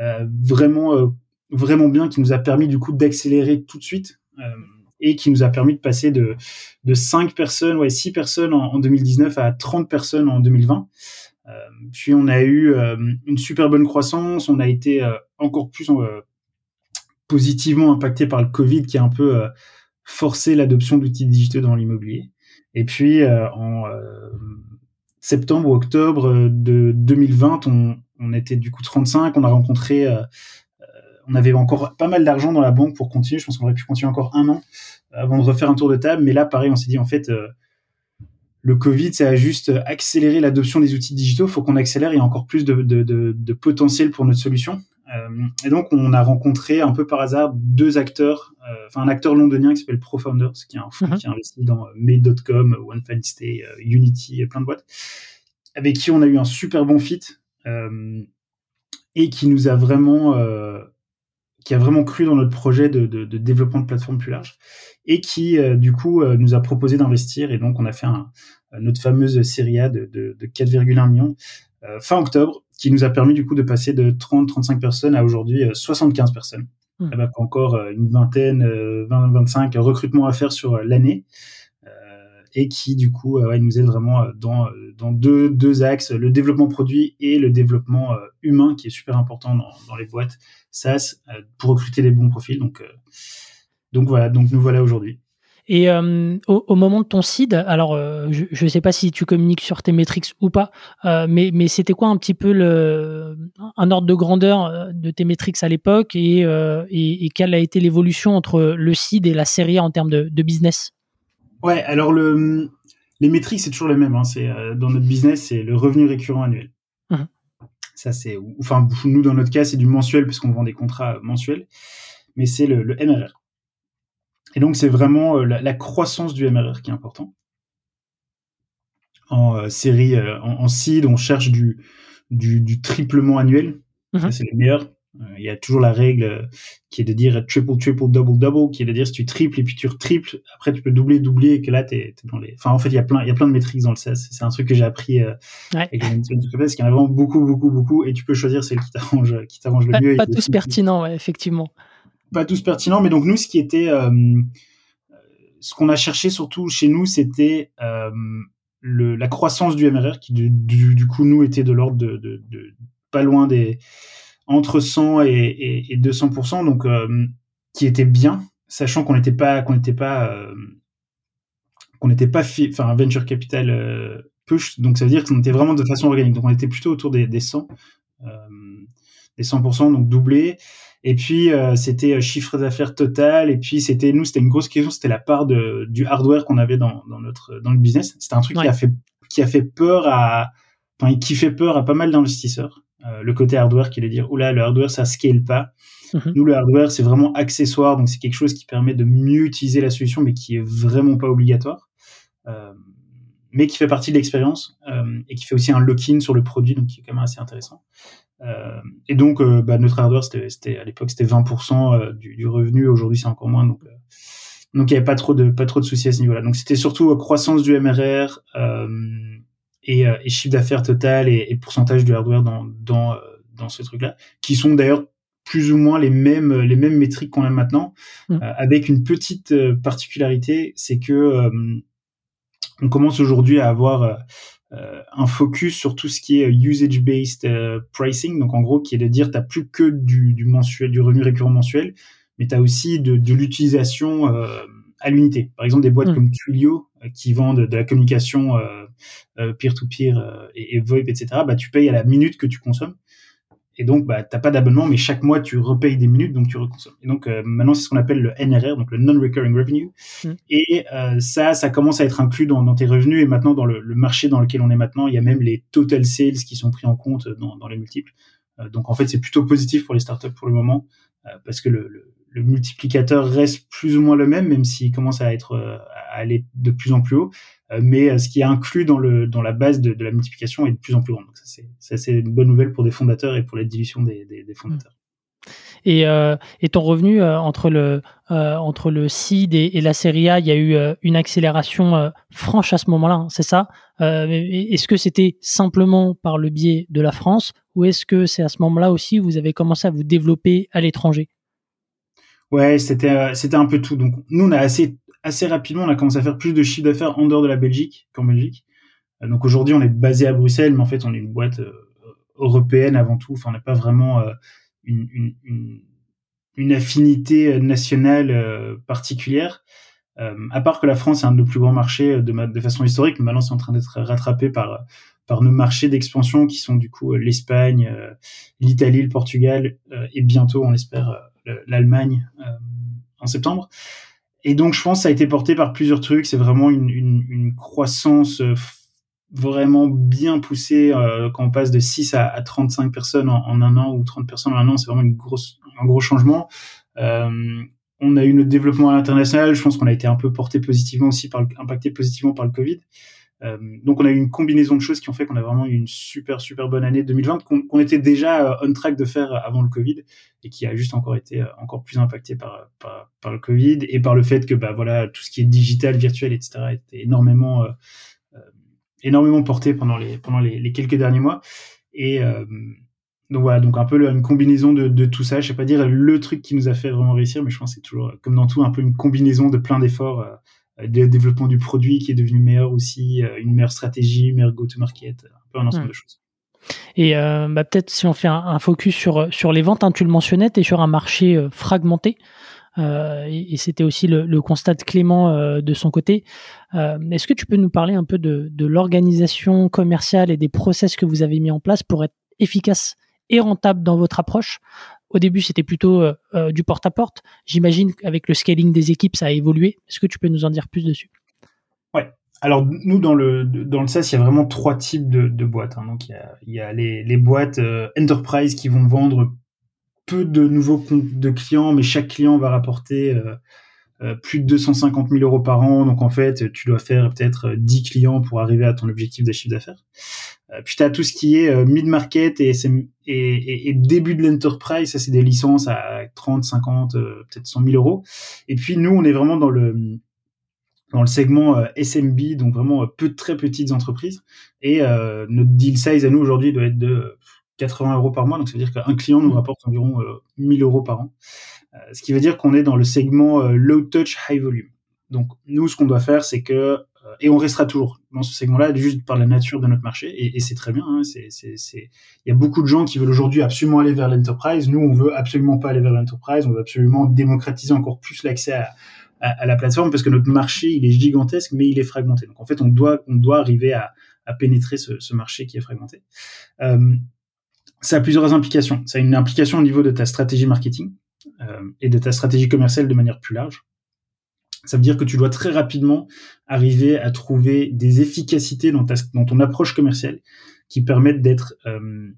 euh, vraiment, euh, vraiment bien qui nous a permis du coup d'accélérer tout de suite et qui nous a permis de passer de de cinq personnes, ouais, six personnes en, en 2019 à 30 personnes en 2020. puis on a eu une super bonne croissance, on a été encore plus positivement impacté par le Covid qui a un peu euh, forcé l'adoption d'outils digitaux dans l'immobilier. Et puis euh, en euh, septembre ou octobre de 2020, on, était du coup 35, on a rencontré, on avait encore pas mal d'argent dans la banque pour continuer. Je pense qu'on aurait pu continuer encore un an avant de refaire un tour de table. Mais là, pareil, on s'est dit en fait, le Covid, ça a juste accéléré l'adoption des outils digitaux. Il faut qu'on accélère. Il y a encore plus de, de potentiel pour notre solution. Euh, et donc, on a rencontré un peu par hasard deux acteurs, euh, enfin un acteur londonien qui s'appelle Profounders, qui est un fonds mhm. qui a investi dans Made.com, One Fine Stay, euh, Unity, plein de boîtes, avec qui on a eu un super bon fit et qui nous a vraiment qui a vraiment cru dans notre projet de, de, de, développement de plateforme plus large et qui du coup nous a proposé d'investir et donc on a fait un, notre fameuse série A de, de 4,1 millions fin octobre qui nous a permis du coup de passer de 30-35 personnes à aujourd'hui 75 euh, personnes. Mmh. Avec encore euh, une vingtaine, 20-25 euh, recrutements à faire sur l'année et qui du coup ouais, nous aide vraiment dans, dans deux, deux axes, le développement produit et le développement humain qui est super important dans, dans les boîtes SaaS pour recruter les bons profils. Donc, donc voilà, donc nous voilà aujourd'hui. Et euh, au, moment de ton seed, alors euh, je ne sais pas si tu communiques sur tes métriques ou pas, euh, mais, mais c'était quoi un petit peu le, un ordre de grandeur de tes métriques à l'époque et, et, et, quelle a été l'évolution entre le seed et la série en termes de, de business? Ouais, alors le, les métriques c'est toujours les mêmes. Hein, c'est dans notre business c'est le revenu récurrent annuel. Mmh. Ça c'est, enfin nous dans notre cas c'est du mensuel puisqu'on vend des contrats mensuels, mais c'est le, le MRR. Et donc, c'est vraiment euh, la, croissance du MRR qui est important. En euh, série, euh, en, seed, on cherche du, du, triplement annuel. Mhm. c'est le meilleur. Il y a toujours la règle qui est de dire triple, triple, double, double, qui est de dire si tu triples et puis tu retriples, après tu peux doubler, doubler et que là tu es, dans les. Enfin, en fait, il y a plein, il y a plein de métriques dans le SaaS. C'est un truc que j'ai appris euh, ouais. avec parce qu'il y en a vraiment beaucoup, beaucoup, beaucoup et tu peux choisir celle qui t'arrange, qui t'arrange le mieux. Pas tous pertinents, ouais, effectivement pas tous pertinents, mais donc nous, ce qui était, euh, ce qu'on a cherché surtout chez nous, c'était euh, la croissance du MRR qui du, du, coup nous était de l'ordre de, de, de, pas loin des entre 100 et, et, et 200 donc euh, qui était bien, sachant qu'on n'était pas qu'on n'était pas qu'on n'était pas enfin venture capital push, donc ça veut dire qu'on était vraiment de façon organique, donc on était plutôt autour des, des 100 des 100%, donc doublé. Et puis euh, c'était euh, chiffre d'affaires total. Et puis c'était nous, c'était une grosse question, c'était la part de, du hardware qu'on avait dans, dans notre dans le business. C'était un truc qui a fait qui a fait peur à, enfin qui fait peur à pas mal d'investisseurs. Euh, le côté hardware qui est de dire oula le hardware ça scale pas. Mhm. Nous le hardware c'est vraiment accessoire, donc c'est quelque chose qui permet de mieux utiliser la solution, mais qui est vraiment pas obligatoire. Euh, mais qui fait partie de l'expérience euh, et qui fait aussi un lock-in sur le produit, donc qui est quand même assez intéressant. Euh, et donc, euh, bah, notre hardware, c'était à l'époque, c'était 20% euh, du, du, revenu. Aujourd'hui, c'est encore moins. Donc, donc il n'y avait pas trop de pas trop de soucis à ce niveau-là. Donc, c'était surtout croissance du MRR et, et, chiffre d'affaires total et, et, pourcentage du hardware dans dans dans ce truc-là, qui sont d'ailleurs plus ou moins les mêmes les mêmes métriques qu'on a maintenant, mmh. avec une petite particularité, c'est que on commence aujourd'hui à avoir un focus sur tout ce qui est usage-based euh, pricing, donc en gros qui est de dire tu n'as plus que du, du, mensuel, du revenu récurrent mensuel, mais tu as aussi de, de l'utilisation euh, à l'unité. Par exemple, des boîtes hmm. comme Twilio qui vendent de la communication peer-to-peer et, et, VoIP, etc. Bah, tu payes à la minute que tu consommes. Et donc, bah, t'as pas d'abonnement, mais chaque mois, tu repayes des minutes, donc tu reconsommes. Et donc, euh, maintenant, c'est ce qu'on appelle le NRR, donc le Non-Recurring Revenue. Mm. Et euh, ça, ça commence à être inclus dans, dans tes revenus. Et maintenant, dans le, le, marché dans lequel on est maintenant, il y a même les total sales qui sont pris en compte dans, dans les multiples. Euh, donc, en fait, c'est plutôt positif pour les startups pour le moment, euh, parce que le, le, le, multiplicateur reste plus ou moins le même, même s'il commence à être à aller de plus en plus haut. Euh, mais euh, ce qui est inclus dans, le, dans la base de, de la multiplication est de plus en plus grand. Donc ça, c'est une bonne nouvelle pour des fondateurs et pour la dilution des, des, des fondateurs. Et, et ton revenu entre le entre le seed et, la série A, il y a eu une accélération franche à ce moment-là, hein, c'est ça? Est-ce que c'était simplement par le biais de la France ou est-ce que c'est à ce moment-là aussi où vous avez commencé à vous développer à l'étranger? Ouais, c'était c'était un peu tout. Donc nous, on a assez assez rapidement, on a commencé à faire plus de chiffre d'affaires en dehors de la Belgique qu'en Belgique. Euh, donc aujourd'hui, on est basé à Bruxelles, mais en fait, on est une boîte euh, européenne avant tout. Enfin, on n'a pas vraiment euh, une, une, une, affinité nationale particulière. à part que la France est un de nos plus grands marchés de, de façon historique, mais maintenant c'est en train d'être rattrapé par par nos marchés d'expansion qui sont du coup l'Espagne, l'Italie, le Portugal et bientôt on espère l'Allemagne en septembre. Et donc, je pense que ça a été porté par plusieurs trucs. C'est vraiment une, une, une, croissance euh, vraiment bien poussée euh, quand on passe de 6 à, à 35 personnes en, en, un an ou 30 personnes en un an. C'est vraiment une grosse, un gros changement. Euh, on a eu notre développement à l'international. Je pense qu'on a été un peu porté positivement aussi, par impacté positivement par le Covid. Euh, donc on a eu une combinaison de choses qui ont fait qu'on a vraiment eu une super super bonne année 2020 qu'on était déjà euh, on track de faire avant le Covid et qui a juste encore été euh, encore plus impacté par, par, le Covid et par le fait que bah voilà tout ce qui est digital, virtuel, etc. était énormément énormément porté pendant les pendant les, les quelques derniers mois et donc voilà, donc un peu une combinaison de, de, tout ça. Je sais pas dire le truc qui nous a fait vraiment réussir, mais je pense que c'est toujours, comme dans tout, un peu une combinaison de plein d'efforts le euh, développement du produit qui est devenu meilleur aussi, euh, une meilleure stratégie, une meilleure go-to-market, un peu un ensemble de choses. Et euh, bah, peut-être si on fait un, focus sur, sur les ventes, hein, tu le mentionnais, tu es sur un marché fragmenté. et, c'était aussi le, constat de Clément de son côté. Est-ce que tu peux nous parler un peu de, de l'organisation commerciale et des process que vous avez mis en place pour être efficace rentable dans votre approche au début, c'était plutôt euh, euh, du porte-à-porte. J'imagine qu'avec le scaling des équipes, ça a évolué. Est-ce que tu peux nous en dire plus dessus? Ouais. Alors nous dans le dans le SaaS, il y a vraiment trois types de, boîtes. Hein. Donc il y a, les, boîtes euh, enterprise qui vont vendre peu de nouveaux comptes de clients, mais chaque client va rapporter plus de 250 000 euros par an. Donc en fait, tu dois faire peut-être 10 clients pour arriver à ton objectif de chiffre d'affaires. Euh, puis tu as tout ce qui est euh, mid-market et, et, et, début de l'enterprise. Ça, c'est des licences à 30, 50, peut-être 100 000 euros. Et puis nous, on est vraiment dans le dans le segment SMB, donc vraiment peu très petites entreprises. Et notre deal size à nous aujourd'hui doit être de 80 euros par mois. Donc ça veut dire qu'un client nous rapporte environ 1000 euros par an. Euh, ce qui veut dire qu'on est dans le segment euh, low touch, high volume. Donc nous, ce qu'on doit faire, c'est que euh, et on restera toujours dans ce segment-là, juste par la nature de notre marché, et, c'est très bien. Hein, c'est. Il y a beaucoup de gens qui veulent aujourd'hui absolument aller vers l'enterprise. Nous, on veut absolument pas aller vers l'enterprise. On veut absolument démocratiser encore plus l'accès à, la plateforme parce que notre marché, il est gigantesque, mais il est fragmenté. Donc en fait, on doit, on doit arriver à, pénétrer ce, ce, marché qui est fragmenté. Euh, ça a plusieurs implications. Ça a une implication au niveau de ta stratégie marketing. Euh, et de ta stratégie commerciale de manière plus large. Ça veut dire que tu dois très rapidement arriver à trouver des efficacités dans, ta, dans ton approche commerciale qui permettent d'être euh,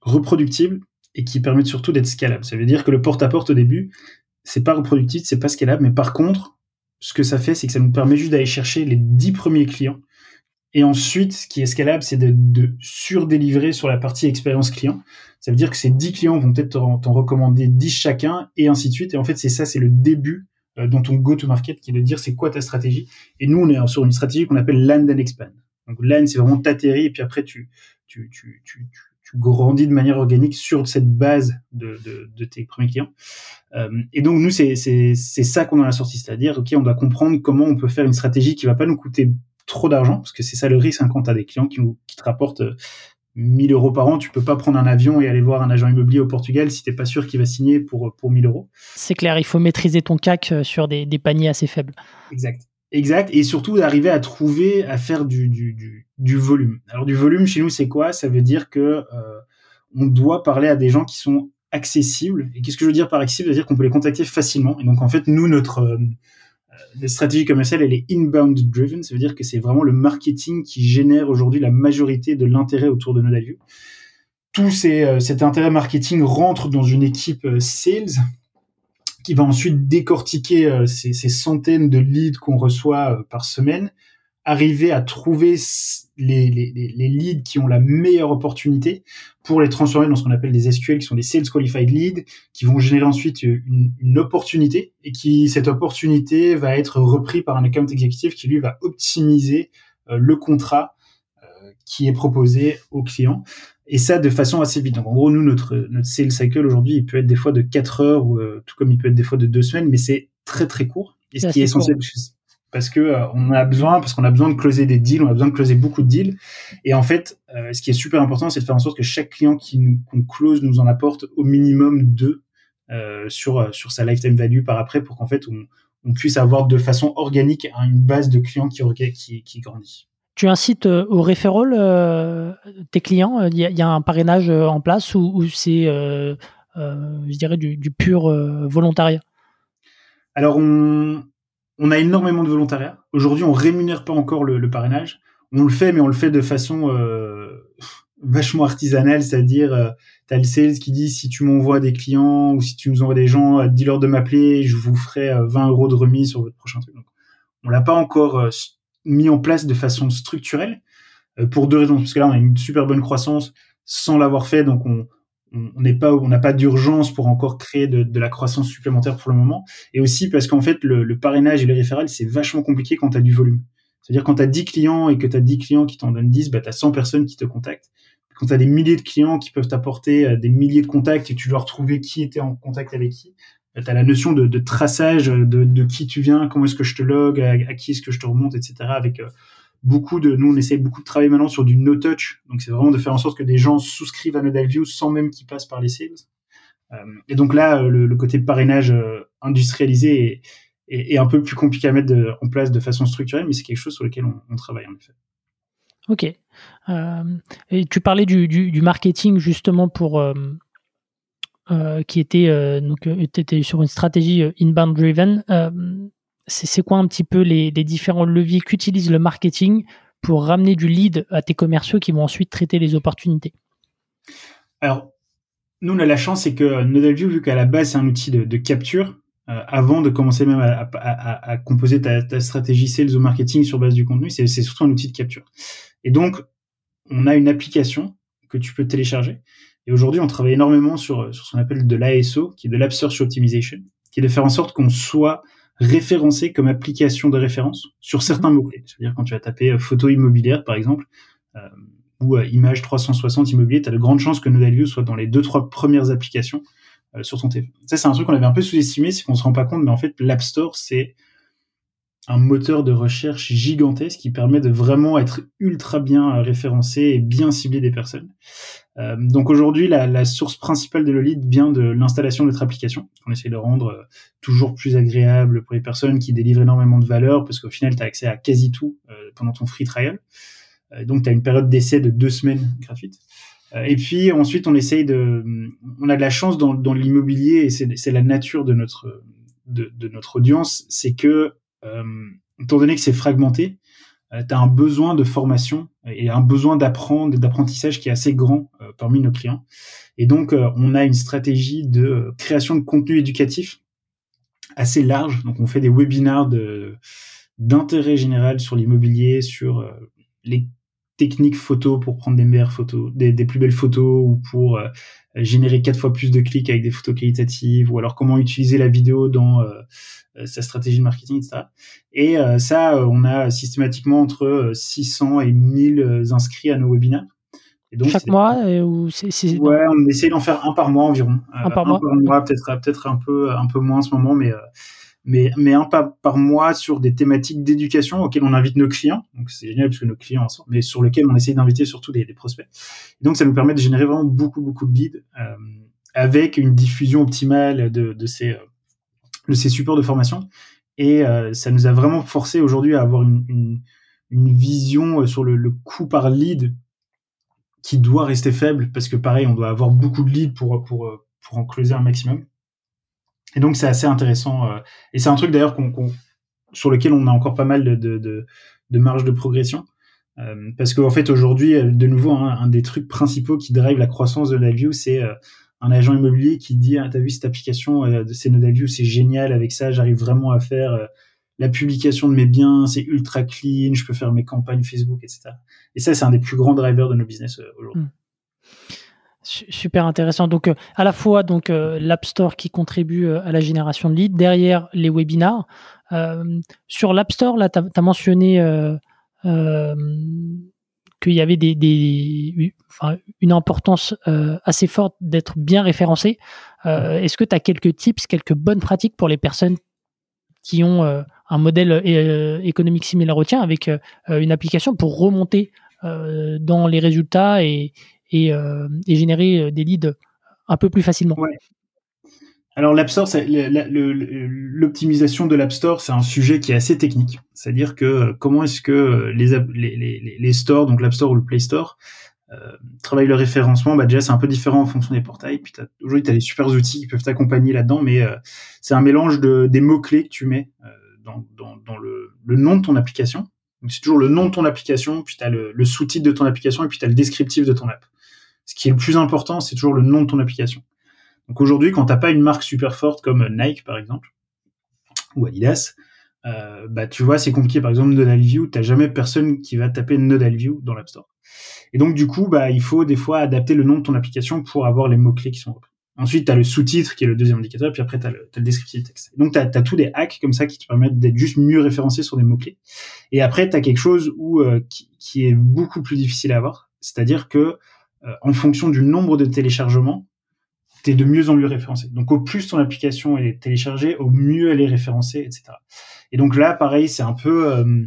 reproductibles et qui permettent surtout d'être scalables. Ça veut dire que le porte-à-porte au début, c'est pas reproductible, c'est pas scalable, mais par contre, ce que ça fait, c'est que ça nous permet juste d'aller chercher les dix premiers clients. Et ensuite, ce qui est scalable, c'est de, de surdélivrer sur la partie expérience client. Ça veut dire que ces 10 clients vont peut-être t'en recommander 10 chacun et ainsi de suite. Et en fait, c'est ça, c'est le début dans ton go-to-market qui est de dire c'est quoi ta stratégie. Et nous, on est sur une stratégie qu'on appelle land and expand. Donc land, c'est vraiment t'atterrir et puis après tu, tu, tu, tu, tu grandis de manière organique sur cette base de, de, de tes premiers clients. Euh, et donc nous, c'est ça qu'on a sortie, c'est-à-dire ok, on doit comprendre comment on peut faire une stratégie qui va pas nous coûter trop d'argent, parce que c'est ça le risque hein, quand tu as des clients qui, nous, qui te rapportent 1000 euros par an, tu peux pas prendre un avion et aller voir un agent immobilier au Portugal si t'es pas sûr qu'il va signer pour, pour 1000 euros. C'est clair, il faut maîtriser ton CAC euh, sur des, des, paniers assez faibles. Exact. Exact. Et surtout d'arriver à trouver, à faire du, du, du, du, volume. Alors du volume chez nous, c'est quoi? Ça veut dire que euh, on doit parler à des gens qui sont accessibles. Et qu'est-ce que je veux dire par accessible? Ça veut dire qu'on peut les contacter facilement. Et donc en fait, nous, notre euh, la stratégie commerciale, elle est inbound driven. Ça veut dire que c'est vraiment le marketing qui génère aujourd'hui la majorité de l'intérêt autour de Nodalview. Tout ces, euh, cet intérêt marketing rentre dans une équipe euh, sales qui va ensuite décortiquer euh, ces, centaines de leads qu'on reçoit par semaine arriver à trouver les, les, les, leads qui ont la meilleure opportunité pour les transformer dans ce qu'on appelle des SQL, qui sont des Sales Qualified Leads, qui vont générer ensuite une, une opportunité et qui, cette opportunité va être repris par un account exécutif qui lui va optimiser euh, le contrat euh, qui est proposé au client. Et ça de façon assez vite. Donc en gros, nous, notre, notre sales cycle aujourd'hui, il peut être des fois de 4 heures, ou, euh, tout comme il peut être des fois de 2 semaines, mais c'est très très court. Et ce qui est essentiel, parce que euh, on a besoin, parce qu'on a besoin de closer des deals, on a besoin de closer beaucoup de deals. Et en fait, euh, ce qui est super important, c'est de faire en sorte que chaque client qui qu'on close nous en apporte au minimum deux euh, sur sur sa lifetime value par après, pour qu'en fait on, on, puisse avoir de façon organique une base de clients qui qui, qui grandit. Tu incites au referral tes clients? Il y, y, a un parrainage en place ou, ou c'est, je dirais, du, du pur volontariat? Alors on on a énormément de volontariat. Aujourd'hui, on rémunère pas encore le, parrainage. On le fait, mais on le fait de façon euh, vachement artisanale, c'est-à-dire euh, tu as le sales qui dit si tu m'envoies des clients ou si tu nous envoies des gens, dis-leur de m'appeler, je vous ferai 20 euh, euros de remise sur votre prochain truc. Donc, on l'a pas encore euh, mis en place de façon structurelle pour deux raisons. Parce que là, on a une super bonne croissance sans l'avoir fait, donc on, on pas, on n'a pas d'urgence pour encore créer de, la croissance supplémentaire pour le moment. Et aussi parce qu'en fait, le, parrainage et le référal, c'est vachement compliqué quand tu as du volume. C'est-à-dire quand tu as 10 clients et que tu as 10 clients qui t'en donnent 10, bah, tu as 100 personnes qui te contactent. Quand tu as des milliers de clients qui peuvent t'apporter euh, des milliers de contacts et tu dois retrouver qui était en contact avec qui, bah, tu as la notion de, traçage de, qui tu viens, comment est-ce que je te log, à, qui est-ce que je te remonte, etc. avec euh, beaucoup de, nous on essaie beaucoup de travailler maintenant sur du no touch, donc c'est vraiment de faire en sorte que des gens souscrivent à Nodal View sans même qu'ils passent par les sales. Euh, et donc là, le, le côté parrainage euh, industrialisé est, un peu plus compliqué à mettre en place de façon structurelle, mais c'est quelque chose sur lequel on, travaille en effet. Ok. Euh, et tu parlais du, du, du, marketing justement pour euh, euh, qui était donc étais sur une stratégie inbound driven c'est quoi un petit peu les, différents leviers qu'utilise le marketing pour ramener du lead à tes commerciaux qui vont ensuite traiter les opportunités? Alors, nous, on a la chance, c'est que NodalView, vu qu'à la base, c'est un outil de, capture, euh, avant de commencer même à, composer ta, stratégie sales ou marketing sur base du contenu, c'est surtout un outil de capture. Et donc, on a une application que tu peux télécharger. Et aujourd'hui, on travaille énormément sur, sur ce qu'on appelle de l'ASO, qui est de Search Optimization, qui est de faire en sorte qu'on soit référencé comme application de référence sur certains mots-clés. C'est-à-dire quand tu vas taper euh, photo immobilière, par exemple, euh, ou euh, image 360 immobilier, tu as de grandes chances que Nodalview soit dans les deux, trois premières applications sur ton téléphone. Ça, c'est un truc qu'on avait un peu sous-estimé, c'est qu'on se rend pas compte, mais en fait, l'App Store, c'est un moteur de recherche gigantesque qui permet de vraiment être ultra bien référencé et bien cibler des personnes. Euh, donc aujourd'hui, la, source principale de le lead vient de l'installation de notre application. On essaie de rendre euh, toujours plus agréable pour les personnes qui délivrent énormément de valeur, parce qu'au final, tu as accès à quasi tout euh, pendant ton free trial. donc, tu as une période d'essai de deux semaines gratuite. et puis ensuite, on essaye de... On a de la chance dans, l'immobilier, et c'est la nature de notre, de, de notre audience, c'est que, étant donné que c'est fragmenté, tu as un besoin de formation et un besoin d'apprendre, d'apprentissage qui est assez grand euh, parmi nos clients. Et donc, euh, on a une stratégie de création de contenu éducatif assez large. Donc, on fait des webinars d'intérêt général sur l'immobilier, sur les techniques photos pour prendre des meilleures photos, des, des plus belles photos ou pour générer quatre fois plus de clics avec des photos qualitatives ou alors comment utiliser la vidéo dans euh, sa stratégie de marketing, etc. Et euh, ça, euh, on a systématiquement entre 600 et 1000 inscrits à nos webinaires. Et donc, Chaque mois ou c'est, Ouais, on essaie d'en faire un par mois environ. Un par mois. peut-être peut-être un peu un peu moins en ce moment, mais mais mais un par, par mois sur des thématiques d'éducation auxquelles on invite nos clients. Donc c'est génial parce que nos clients, mais sur lesquels on essaie d'inviter surtout des, des prospects. Donc ça nous permet de générer vraiment beaucoup beaucoup de leads euh, avec une diffusion optimale de, de ces de ces supports de formation. Et euh, ça nous a vraiment forcé aujourd'hui à avoir une, une, vision euh, sur le, le, coût par lead qui doit rester faible parce que pareil, on doit avoir beaucoup de leads pour, pour, euh, pour en closer un maximum. Et donc c'est assez intéressant. et c'est un truc d'ailleurs qu'on, sur lequel on a encore pas mal de, de, de, marge de progression. parce qu'en en fait aujourd'hui, de nouveau, hein, un des trucs principaux qui drive la croissance de la view, c'est un agent immobilier qui dit ah, t'as vu cette application euh, de Nodalview c'est génial avec ça j'arrive vraiment à faire euh, la publication de mes biens, c'est ultra clean, je peux faire mes campagnes Facebook, etc. Et ça, c'est un des plus grands drivers de nos business aujourd'hui. Hmm. Super intéressant. Donc, à la fois donc l'App Store qui contribue à la génération de leads, derrière les webinars. sur l'App Store, là, tu as, mentionné qu'il y avait des, une importance euh, assez forte d'être bien référencé. Euh, est-ce que tu as quelques tips, quelques bonnes pratiques pour les personnes qui ont euh, un modèle économique similaire au tien avec une application pour remonter dans les résultats et, et, générer des leads un peu plus facilement alors l'App Store, l'optimisation de l'App Store, c'est un sujet qui est assez technique. C'est-à-dire que euh, comment est-ce que euh, les, stores, donc l'App Store ou le Play Store, euh, travaillent le référencement? Bah déjà c'est un peu différent en fonction des portails. Aujourd'hui tu as des super outils qui peuvent t'accompagner là-dedans, mais c'est un mélange de des mots clés que tu mets dans, le, nom de ton application. C'est toujours le nom de ton application, puis tu as le, le sous-titre de ton application et puis tu as le descriptif de ton app. Ce qui est le plus important, c'est toujours le nom de ton application. Donc aujourd'hui, quand t'as pas une marque super forte comme Nike par exemple ou Adidas, euh, bah tu vois c'est compliqué. Par exemple Nodal View, t'as jamais personne qui va taper Nodal View dans l'App Store. Et donc du coup, bah il faut des fois adapter le nom de ton application pour avoir les mots clés qui sont repris. Ensuite, tu as le sous-titre qui est le deuxième indicateur, puis après, tu as, le, descriptif texte. Donc, tu as, tous des hacks comme ça qui te permettent d'être juste mieux référencé sur des mots-clés. Et après, tu as quelque chose où, euh, qui, est beaucoup plus difficile à avoir, c'est-à-dire que euh, en fonction du nombre de téléchargements, tu es de mieux en mieux référencé. Donc au plus ton application est téléchargée, au mieux elle est référencée, etc. Et donc là, pareil, c'est un peu euh,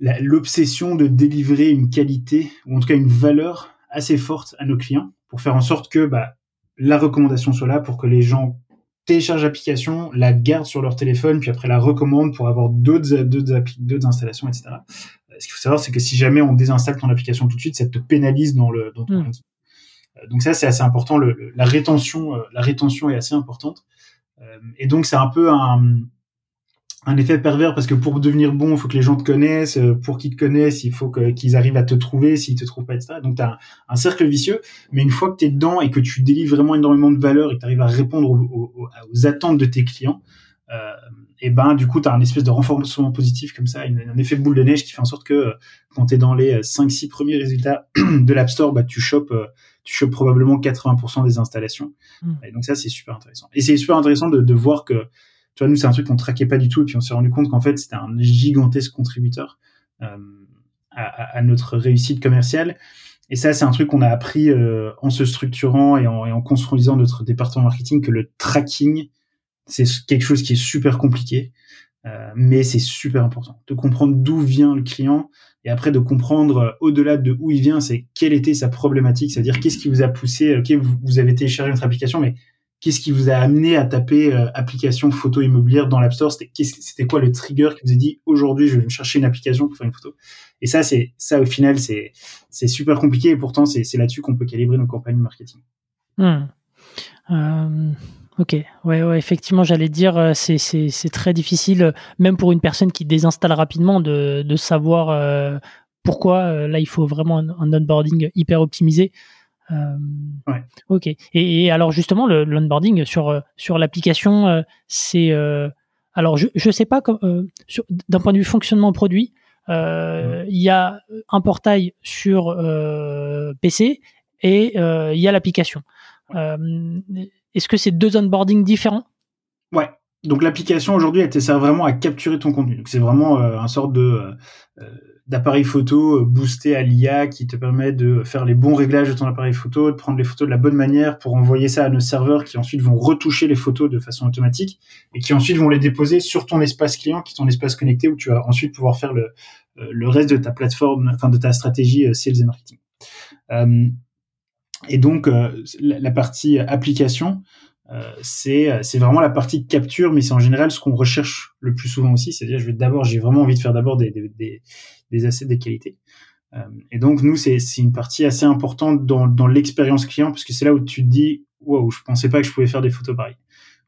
l'obsession de délivrer une qualité, ou en tout cas une valeur assez forte à nos clients, pour faire en sorte que bah, la recommandation soit là, pour que les gens téléchargent l'application, la gardent sur leur téléphone, puis après la recommandent pour avoir d'autres d'autres installations, etc. Ce qu'il faut savoir, c'est que si jamais on désinstalle ton application tout de suite, ça te pénalise dans le dans ton mmh. Euh, donc ça, c'est assez important. Le, la rétention, euh, la rétention est assez importante. Euh, et donc c'est un peu un, un effet pervers parce que pour devenir bon, il faut que les gens te connaissent. Pour qu'ils te connaissent, il faut qu'ils arrivent à te trouver. S'ils te trouvent pas, etc. Donc tu as un, cercle vicieux. Mais une fois que tu es dedans et que tu délivres vraiment énormément de valeur et que tu arrives à répondre aux, aux, attentes de tes clients, euh, et ben du coup tu as un espèce de renforcement positif comme ça, un effet boule de neige qui fait en sorte que quand tu es dans les 5-6 premiers résultats (clears throat) de l'App Store, bah, tu chopes tu chopes probablement 80% des installations. Hmm. Et donc ça, c'est super intéressant. Et c'est super intéressant de, de, voir que, tu vois, nous, c'est un truc qu'on traquait pas du tout, et puis on s'est rendu compte qu'en fait, c'était un gigantesque contributeur euh, à, à, notre réussite commerciale. Et ça, c'est un truc qu'on a appris euh, en se structurant et en, et en, construisant notre département marketing, que le tracking, c'est quelque chose qui est super compliqué, euh, mais c'est super important de comprendre d'où vient le client et après de comprendre euh, au-delà de où il vient, c'est quelle était sa problématique, c'est-à-dire qu'est-ce qui vous a poussé, ok, vous, avez téléchargé notre application, mais qu'est-ce qui vous a amené à taper euh, application photo immobilière dans l'App Store? C'était quoi le trigger qui vous a dit aujourd'hui je vais me chercher une application pour faire une photo? Et ça, c'est ça au final, c'est super compliqué et pourtant c'est là-dessus qu'on peut calibrer nos campagnes marketing. Hmm. Euh, Ok, ouais, ouais effectivement, j'allais dire, euh, c'est très difficile, même pour une personne qui désinstalle rapidement, de, de savoir pourquoi. là, il faut vraiment un, onboarding hyper optimisé. Ouais. Ok. Et, et, alors justement, le l'onboarding sur sur l'application, c'est alors je je sais pas d'un point de vue fonctionnement produit, il y a un portail sur PC et il y a l'application. Est-ce que c'est deux onboarding différents? Ouais. Donc l'application aujourd'hui, elle te sert vraiment à capturer ton contenu. Donc c'est vraiment euh, un sorte de euh, euh, d'appareil photo boosté à l'IA qui te permet de faire les bons réglages de ton appareil photo, de prendre les photos de la bonne manière pour envoyer ça à nos serveurs qui ensuite vont retoucher les photos de façon automatique et qui ensuite vont les déposer sur ton espace client, qui est ton espace connecté où tu vas ensuite pouvoir faire le, le reste de ta plateforme, enfin de ta stratégie sales et marketing. Et donc, euh, la, partie application, euh, c'est c'est vraiment la partie capture, mais c'est en général ce qu'on recherche le plus souvent aussi. C'est-à-dire, je vais d'abord, j'ai vraiment envie de faire d'abord des, des, des, des assets de qualité. Euh, et donc, nous, c'est une partie assez importante dans, dans l'expérience client, parce que c'est là où tu te dis, wow, je pensais pas que je pouvais faire des photos pareilles.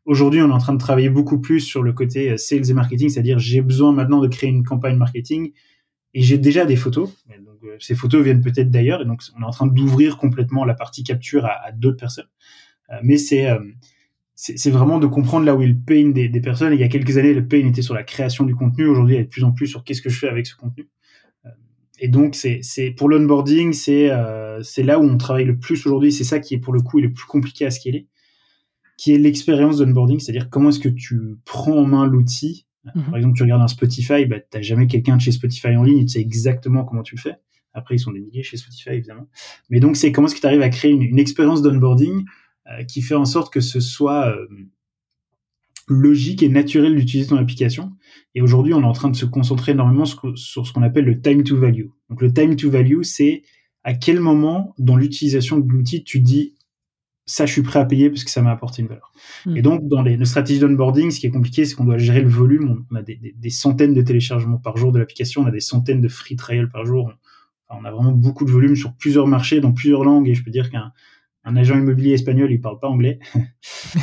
Aujourd'hui, on est en train de travailler beaucoup plus sur le côté sales et marketing, c'est-à-dire j'ai besoin maintenant de créer une campagne marketing et j'ai déjà des photos. Donc, euh, ces photos viennent peut-être d'ailleurs, et donc on est en train d'ouvrir complètement la partie capture à, d'autres personnes. Euh, mais c'est euh, vraiment de comprendre là où est le des, des, personnes. il y a quelques années, le pain était sur la création du contenu. Aujourd'hui, il a de plus en plus sur qu'est-ce que je fais avec ce contenu. Et donc, c'est pour l'onboarding, c'est euh, c'est là où on travaille le plus aujourd'hui. C'est ça qui est pour le coup le plus compliqué à scaler, qui est l'expérience d'onboarding, c'est-à-dire comment est-ce que tu prends en main l'outil. Mhm. Par exemple, tu regardes un Spotify, bah, t'as jamais quelqu'un de chez Spotify en ligne, tu sais exactement comment tu le fais. Après, ils sont des milliers chez Spotify, évidemment. Mais donc, c'est comment est-ce que tu arrives à créer une, une expérience d'onboarding euh, qui fait en sorte que ce soit euh, logique et naturel d'utiliser ton application. Et aujourd'hui, on est en train de se concentrer énormément sur, ce qu'on appelle le time to value. Donc le time to value, c'est à quel moment dans l'utilisation de l'outil tu dis ça, je suis prêt à payer parce que ça m'a apporté une valeur. Hmm. Et donc, dans les, stratégies d'onboarding, ce qui est compliqué, c'est qu'on doit gérer le volume. On, a des, des, centaines de téléchargements par jour de l'application, on a des centaines de free trials par jour. On, on, a vraiment beaucoup de volume sur plusieurs marchés, dans plusieurs langues. Et je peux dire qu'un un agent immobilier espagnol, il parle pas anglais. (laughs)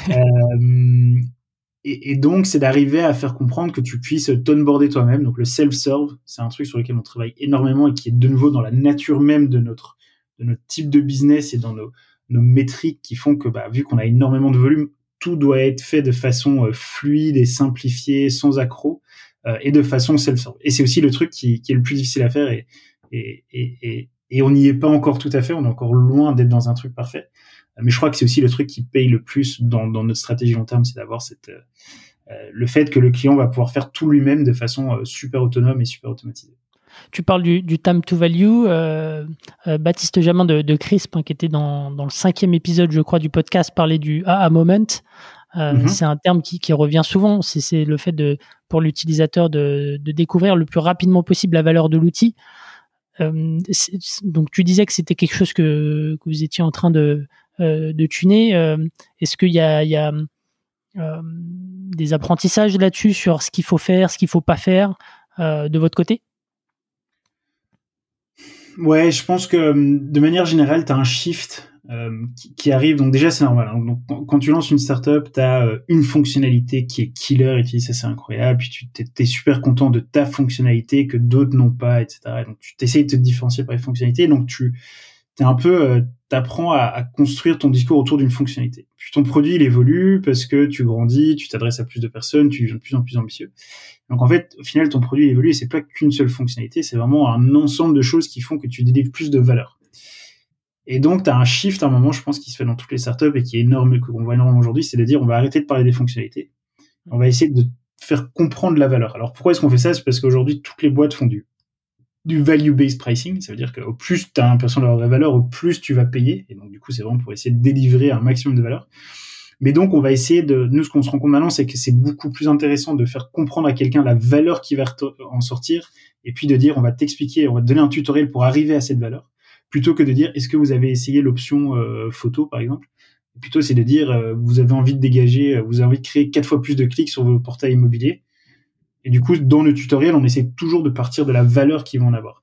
euh, et, donc, c'est d'arriver à faire comprendre que tu puisses t'onboarder toi-même. Donc, le self-serve, c'est un truc sur lequel on travaille énormément et qui est de nouveau dans la nature même de notre, de notre type de business et dans nos, nos métriques qui font que, bah, vu qu'on a énormément de volume, tout doit être fait de façon euh, fluide et simplifiée, sans accroc, euh, et de façon self-serve. Et c'est aussi le truc qui, qui, est le plus difficile à faire et, et, et, et on n'y est pas encore tout à fait, on est encore loin d'être dans un truc parfait. Mais je crois que c'est aussi le truc qui paye le plus dans, notre stratégie long terme, c'est d'avoir cette euh, euh, le fait que le client va pouvoir faire tout lui-même de façon euh, super autonome et super automatisée. Tu parles du, time to value. Baptiste Jamin de, Crisp, hein, qui était dans, le cinquième épisode, je crois, du podcast, parlait du AA moment. Mm-hmm. C'est un terme qui, revient souvent. C'est le fait de, pour l'utilisateur de, découvrir le plus rapidement possible la valeur de l'outil. Donc tu disais que c'était quelque chose que, que, vous étiez en train de, de tuner. Euh, est-ce qu'il y a, a des apprentissages là-dessus sur ce qu'il faut faire, ce qu'il faut pas faire de votre côté? Ouais, je pense que de manière générale, tu as un shift euh, qui, arrive. Donc déjà, c'est normal. Hein. Donc, quand tu lances une startup, tu as euh, une fonctionnalité qui est killer et tu dis ça c'est incroyable. Puis tu es, super content de ta fonctionnalité que d'autres n'ont pas, etc. donc tu t'essayes de te différencier par les fonctionnalités. Donc tu es un peu, euh, t'apprends à, construire ton discours autour d'une fonctionnalité. Puis ton produit il évolue parce que tu grandis, tu t'adresses à plus de personnes, tu deviens de plus en plus ambitieux. Donc en fait, au final, ton produit évolue et c'est pas qu'une seule fonctionnalité, c'est vraiment un ensemble de choses qui font que tu délivres plus de valeur. Et donc, tu as un shift à un moment, je pense, qui se fait dans toutes les startups et qui est énorme, qu'on voit énormément aujourd'hui, c'est de dire on va arrêter de parler des fonctionnalités. On va essayer de faire comprendre la valeur. Alors pourquoi est-ce qu'on fait ça? C'est parce qu'aujourd'hui, toutes les boîtes font du, du value-based pricing. Ça veut dire qu'au plus tu as l'impression d'avoir de la valeur, au plus tu vas payer. Et donc, du coup, c'est vraiment pour essayer de délivrer un maximum de valeur. Mais donc, on va essayer de. Nous, ce qu'on se rend compte maintenant, c'est que c'est beaucoup plus intéressant de faire comprendre à quelqu'un la valeur qui va en sortir, et puis de dire, on va t'expliquer, on va te donner un tutoriel pour arriver à cette valeur plutôt que de dire est-ce que vous avez essayé l'option euh, photo par exemple? Plutôt c'est de dire euh, vous avez envie de dégager euh, vous avez envie de créer quatre fois plus de clics sur vos portails immobiliers et du coup dans le tutoriel on essaie toujours de partir de la valeur qu'ils vont en avoir.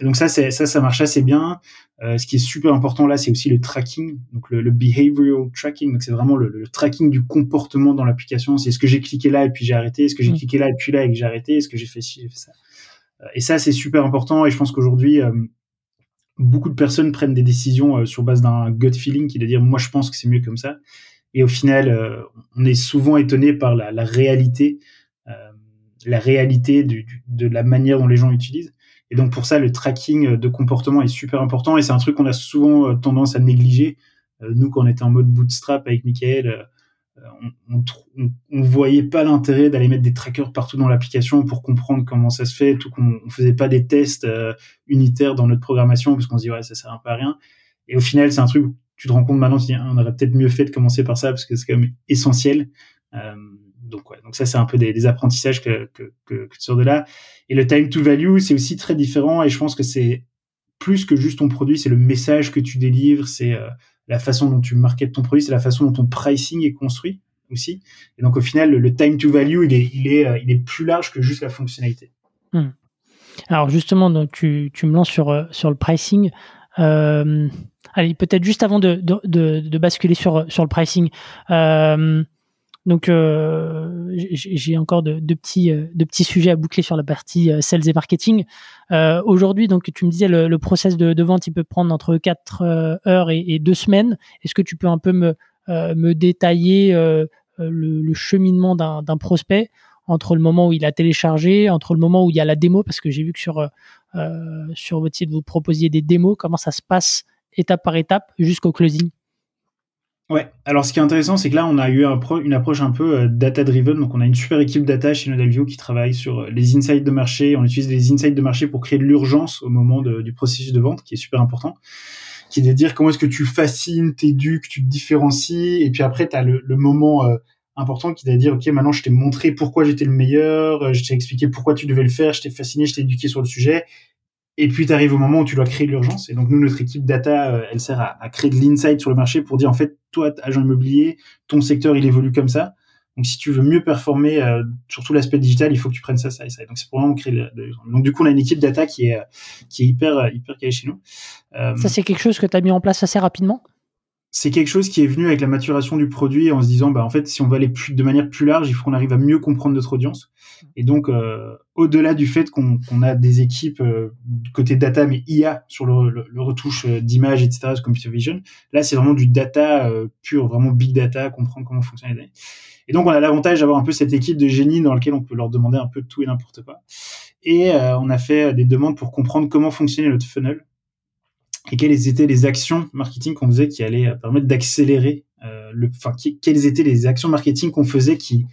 Donc ça ça ça marche assez bien. Ce qui est super important là c'est aussi le tracking. Donc le, behavioral tracking donc c'est vraiment le, tracking du comportement dans l'application. C'est ce que j'ai cliqué là et puis j'ai arrêté. Est-ce que j'ai mmh. cliqué là et puis là et que j'ai arrêté? Est-ce que j'ai fait ci j'ai fait ça? Et ça c'est super important et je pense qu'aujourd'hui beaucoup de personnes prennent des décisions euh, sur base d'un gut feeling qui est de dire moi je pense que c'est mieux comme ça. Et au final euh, on est souvent étonné par la, la réalité euh, la réalité du, de la manière dont les gens utilisent et donc pour ça le tracking de comportement est super important et c'est un truc qu'on a souvent tendance à négliger nous quand on était en mode bootstrap avec Michael on, on, voyait pas l'intérêt d'aller mettre des trackers partout dans l'application pour comprendre comment ça se fait, tout qu'on on faisait pas des tests euh, unitaires dans notre programmation parce qu'on se dit ouais ça sert un peu à rien. Et au final c'est un truc tu te rends compte maintenant, on aurait peut-être mieux fait de commencer par ça parce que c'est quand même essentiel. Euh, donc donc ça c'est un peu des, apprentissages que, que, que, de là. Et le time to value c'est aussi très différent et je pense que c'est plus que juste ton produit, c'est le message que tu délivres, c'est euh, la façon dont tu marketes ton produit, c'est la façon dont ton pricing est construit aussi. Et donc au final, le, time to value, il est, il est, euh, il est plus large que juste la fonctionnalité. Hmm. Alors justement, donc tu, tu, me lances sur, euh, sur le pricing. Allez, peut-être juste avant de, de, basculer sur, sur le pricing. Donc, euh, j'ai encore de, petits, euh, de petits sujets à boucler sur la partie euh, sales et marketing. Aujourd'hui, donc tu me disais le, process de, vente, il peut prendre entre 4 heures et, et 2 semaines. Est-ce que tu peux un peu me me détailler le, cheminement d'un prospect entre le moment où il a téléchargé, entre le moment où il y a la démo, parce que j'ai vu que sur, sur votre site, vous proposiez des démos, comment ça se passe étape par étape jusqu'au closing? Ouais, alors ce qui est intéressant, c'est que là, on a eu une approche un peu euh, data-driven. Donc, on a une super équipe data chez Nodalview qui travaille sur euh, les insights de marché. On utilise les insights de marché pour créer de l'urgence au moment du processus de vente, qui est super important. Qui est de dire comment est-ce que tu fascines, t'éduques, tu te différencies. Et puis après, tu as le, moment euh, important qui est de dire, OK, maintenant, je t'ai montré pourquoi j'étais le meilleur, je t'ai expliqué pourquoi tu devais le faire, je t'ai fasciné, je t'ai éduqué sur le sujet. Et puis, tu arrives au moment où tu dois créer de l'urgence. Et donc, nous, notre équipe data, euh, elle sert à, créer de l'insight sur le marché pour dire, en fait, toi, agent immobilier, ton secteur, il évolue comme ça. Donc, si tu veux mieux performer euh, sur tout l'aspect digital, il faut que tu prennes ça, ça et ça. Donc, c'est pour vraiment créer de, Donc, du coup, on a une équipe data qui est, qui est hyper, hyper calée chez nous. Euh, ça, c'est quelque chose que tu as mis en place assez rapidement? C'est quelque chose qui est venu avec la maturation du produit en se disant bah en fait si on va aller plus, de manière plus large il faut qu'on arrive à mieux comprendre notre audience. Et donc euh, au-delà du fait qu'on a des équipes euh, côté data mais IA sur le, le, retouche euh, d'image etc computer vision là c'est vraiment du data pur vraiment big data comprendre comment fonctionnent les données. Et donc on a l'avantage d'avoir un peu cette équipe de génie dans laquelle on peut leur demander un peu tout et n'importe quoi. Et on a fait des demandes pour comprendre comment fonctionnait notre funnel et quelles étaient les actions marketing qu'on faisait qui allaient permettre d'accélérer euh, le, enfin, quelles étaient les actions marketing qu'on faisait qui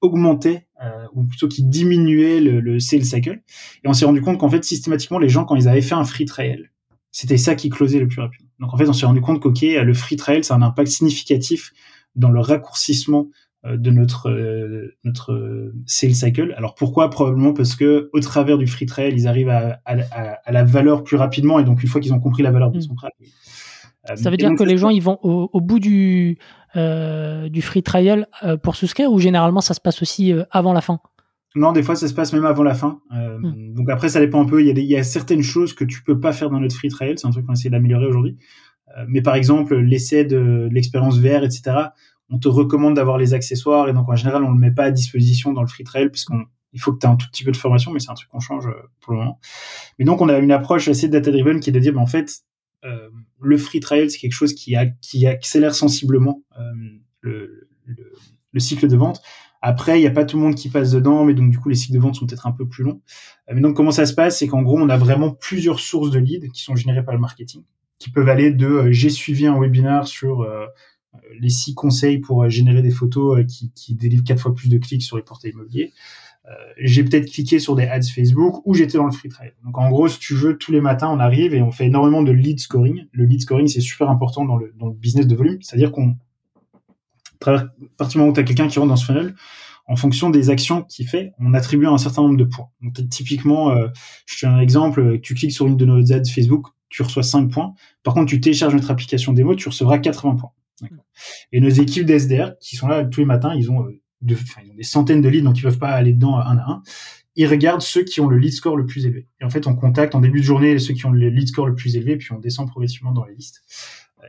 augmentaient euh, ou plutôt qui diminuaient le, le sales cycle? Et on s'est rendu compte qu'en fait systématiquement les gens quand ils avaient fait un free trial, c'était ça qui closait le plus rapidement. Donc en fait on s'est rendu compte qu'ok le free trial ça a un impact significatif dans le raccourcissement de notre euh, notre euh, sales cycle. Alors pourquoi? Probablement parce que au travers du free trial, ils arrivent à, à, à, la valeur plus rapidement et donc une fois qu'ils ont compris la valeur, ils sont prêts. Ça veut dire que les gens ils vont au, au bout du euh, du free trial pour souscrire ou généralement ça se passe aussi avant la fin? Non, des fois, ça se passe même avant la fin. Euh, hmm. Donc après, ça dépend un peu. Il y, a des, il y a certaines choses que tu peux pas faire dans notre free trial. C'est un truc qu'on essaie d'améliorer aujourd'hui. Euh, mais par exemple, l'essai de, de l'expérience VR, etc on te recommande d'avoir les accessoires et donc en général on le met pas à disposition dans le free trail puisqu'on il faut que tu aies un tout petit peu de formation mais c'est un truc qu'on change euh, pour le moment. Mais donc on a une approche assez data driven qui est de dire en fait euh, le free trial c'est quelque chose qui, a, qui accélère sensiblement euh, le, le, cycle de vente. Après, il n'y a pas tout le monde qui passe dedans, mais donc du coup, les cycles de vente sont peut-être un peu plus longs. mais donc, comment ça se passe? C'est qu'en gros, on a vraiment plusieurs sources de leads qui sont générées par le marketing, qui peuvent aller de j'ai suivi un webinaire sur les six conseils pour euh, générer des photos euh, qui, qui délivrent quatre fois plus de clics sur les portails immobiliers. Euh, j'ai peut-être cliqué sur des ads Facebook ou j'étais dans le free trade. Donc en gros, si tu veux, tous les matins, on arrive et on fait énormément de lead scoring. Le lead scoring, c'est super important dans le, dans le business de volume. C'est-à-dire qu'on, à partir du moment où tu as quelqu'un qui rentre dans ce funnel, en fonction des actions qu'il fait, on attribue un certain nombre de points. Donc typiquement, euh, je te donne un exemple, tu cliques sur une de nos ads Facebook, tu reçois 5 points. Par contre, tu télécharges notre application démo, tu recevras 80 points. Et nos équipes d'SDR, qui sont là tous les matins, ils ont, euh, ils ont des centaines de leads, donc ils peuvent pas aller dedans un à un. Ils regardent ceux qui ont le lead score le plus élevé. Et en fait, on contacte en début de journée ceux qui ont le lead score le plus élevé, puis on descend progressivement dans les listes.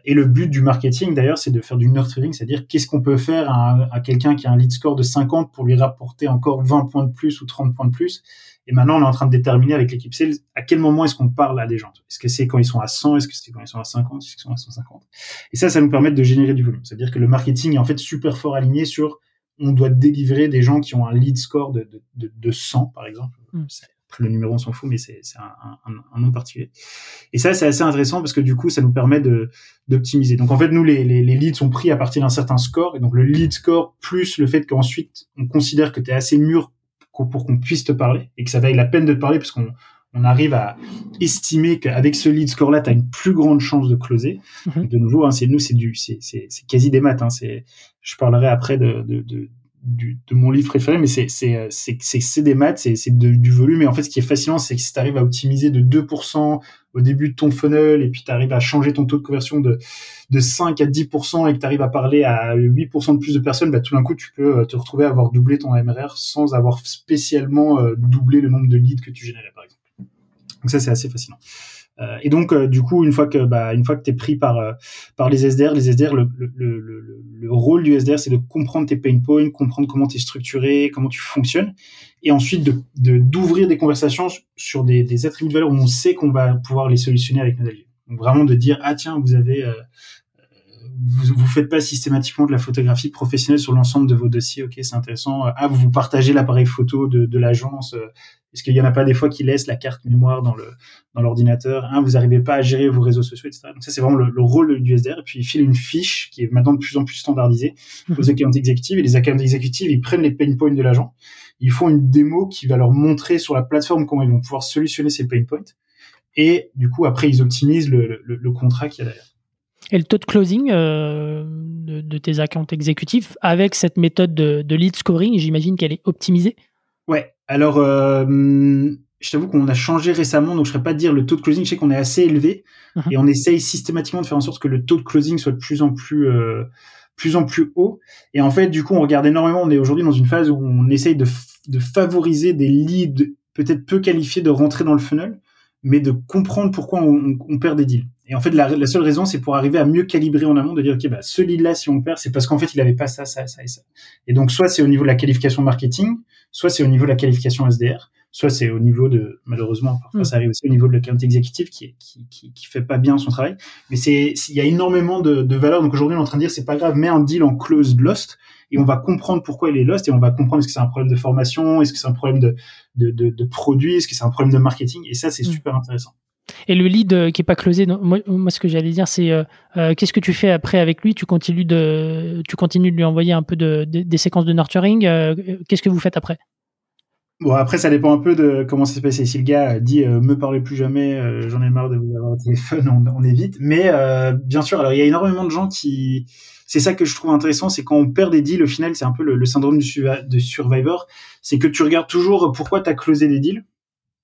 Et le but du marketing, d'ailleurs, c'est de faire du nurturing, c'est-à-dire qu'est-ce qu'on peut faire à quelqu'un qui a un lead score de 50 pour lui rapporter encore 20 points de plus ou 30 points de plus. Et maintenant, on est en train de déterminer avec l'équipe sales à quel moment est-ce qu'on parle à des gens. Est-ce que c'est quand ils sont à 100 Est-ce que c'est quand ils sont à 50 Est-ce qu'ils sont à 150 Et ça, ça nous permet de générer du volume. C'est-à-dire que le marketing est en fait super fort aligné sur on doit délivrer des gens qui ont un lead score de, de, de, 100, par exemple. Mm le numéro on s'en fout, mais c'est un, un, un, nom particulier. Et ça, c'est assez intéressant parce que du coup, ça nous permet d'optimiser. Donc en fait, nous, les, les, les, leads sont pris à partir d'un certain score, et donc le lead score plus le fait qu'ensuite on considère que tu es assez mûr pour qu'on puisse te parler et que ça vaille la peine de te parler parce qu'on on arrive à estimer qu'avec ce lead score là, tu as une plus grande chance de closer. Mm-hmm. De nouveau, hein, c'est nous, c'est du, c'est quasi des maths. Hein, c'est, je parlerai après de, de, de du, de mon livre préféré, mais c'est c'est des maths, c'est c'est du volume. Et en fait, ce qui est fascinant, c'est que si tu arrives à optimiser de 2% au début de ton funnel, et puis tu arrives à changer ton taux de conversion de de 5 à 10% et que tu arrives à parler à 8% de plus de personnes, bah, tout d'un coup, tu peux euh, te retrouver à avoir doublé ton MRR sans avoir spécialement euh, doublé le nombre de leads que tu générais, par exemple. Donc ça, c'est assez fascinant. Euh, et donc, euh, du coup, une fois que, bah, une fois que t'es pris par euh, par les SDR, les SDR, le, le, le, le rôle du SDR, c'est de comprendre tes pain points, comprendre comment tu es structuré, comment tu fonctionnes, et ensuite de d'ouvrir des conversations sur des, des attributs de valeur où on sait qu'on va pouvoir les solutionner avec nos alliés. Donc vraiment de dire ah tiens, vous avez vous vous faites pas systématiquement de la photographie professionnelle sur l'ensemble de vos dossiers. Ok, c'est intéressant. Ah, vous vous partagez l'appareil photo de, de l'agence. Est-ce qu'il y en a pas des fois qui laissent la carte mémoire dans le dans l'ordinateur Vous n'arrivez pas à gérer vos réseaux sociaux, etc. Donc ça, c'est vraiment le, le, rôle du SDR. Et puis il file une fiche qui est maintenant de plus en plus standardisée aux mhm. accounts exécutifs. Et les accounts exécutifs, ils prennent les pain points de l'agent. Ils font une démo qui va leur montrer sur la plateforme comment ils vont pouvoir solutionner ces pain points. Et du coup, après, ils optimisent le, le, le contrat qu'il y a derrière. Et le taux de closing euh, de, de, tes accounts exécutifs avec cette méthode de, de lead scoring, j'imagine qu'elle est optimisée? Ouais, alors euh, je t'avoue qu'on a changé récemment, donc je ne serais pas dire le taux de closing, je sais qu'on est assez élevé uh-huh. et on essaye systématiquement de faire en sorte que le taux de closing soit de plus en plus euh, plus en plus haut. Et en fait, du coup, on regarde énormément. On est aujourd'hui dans une phase où on essaye de, de favoriser des leads peut-être peu qualifiés de rentrer dans le funnel, mais de comprendre pourquoi on, perd des deals. Et en fait, la, seule raison, c'est pour arriver à mieux calibrer en amont, de dire, OK, bah, ce lead-là, si on perd, c'est parce qu'en fait, il avait pas ça, ça, ça et ça. Et donc, soit c'est au niveau de la qualification marketing, soit c'est au niveau de la qualification SDR, soit c'est au niveau de, malheureusement, parfois mm. ça arrive aussi au niveau de l'account exécutif qui, qui, qui, qui, fait pas bien son travail. Mais c'est, il y a énormément de, de valeur. Donc aujourd'hui, on est en train de dire, c'est pas grave, mets un deal en closed lost et on va comprendre pourquoi il est lost et on va comprendre est-ce que c'est un problème de formation, est-ce que c'est un problème de, de, de, de produit, est-ce que c'est un problème de marketing. Et ça, c'est mm. super intéressant. Et le lead euh, qui est pas closé, moi, moi, ce que j'allais dire, c'est euh, euh, qu'est-ce que tu fais après avec lui? Tu continues de, tu continues de lui envoyer un peu de, de des séquences de nurturing. Euh, qu'est-ce que vous faites après? Bon, après, ça dépend un peu de comment ça se passe. Si le gars dit me parlez plus jamais, j'en ai marre de vous avoir au téléphone, on, on évite. Mais bien sûr, alors il y a énormément de gens qui, c'est ça que je trouve intéressant, c'est quand on perd des deals, au final, c'est un peu le, le syndrome du, de Survivor, c'est que tu regardes toujours pourquoi tu as closé des deals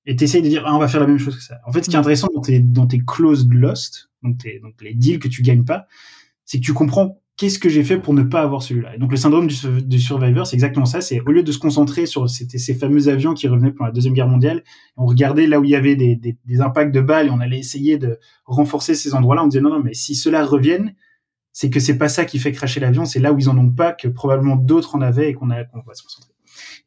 et t'essayes de dire ah, on va faire la même chose que ça. En fait, ce qui est mm. intéressant dans tes dans tes closed lost, donc, tes, donc les deals que tu gagnes pas, c'est que tu comprends qu'est-ce que j'ai fait pour ne pas avoir celui-là? Donc le syndrome du, survivor, c'est exactement ça. C'est au lieu de se concentrer sur ces fameux avions qui revenaient pendant la deuxième guerre mondiale, on regardait là où il y avait des, impacts de balles et on allait essayer de renforcer ces endroits-là. On disait non non mais si cela reviennent, c'est que c'est pas ça qui fait cracher l'avion, c'est là où ils en ont pas que probablement d'autres en avaient et qu'on a qu'on va se concentrer.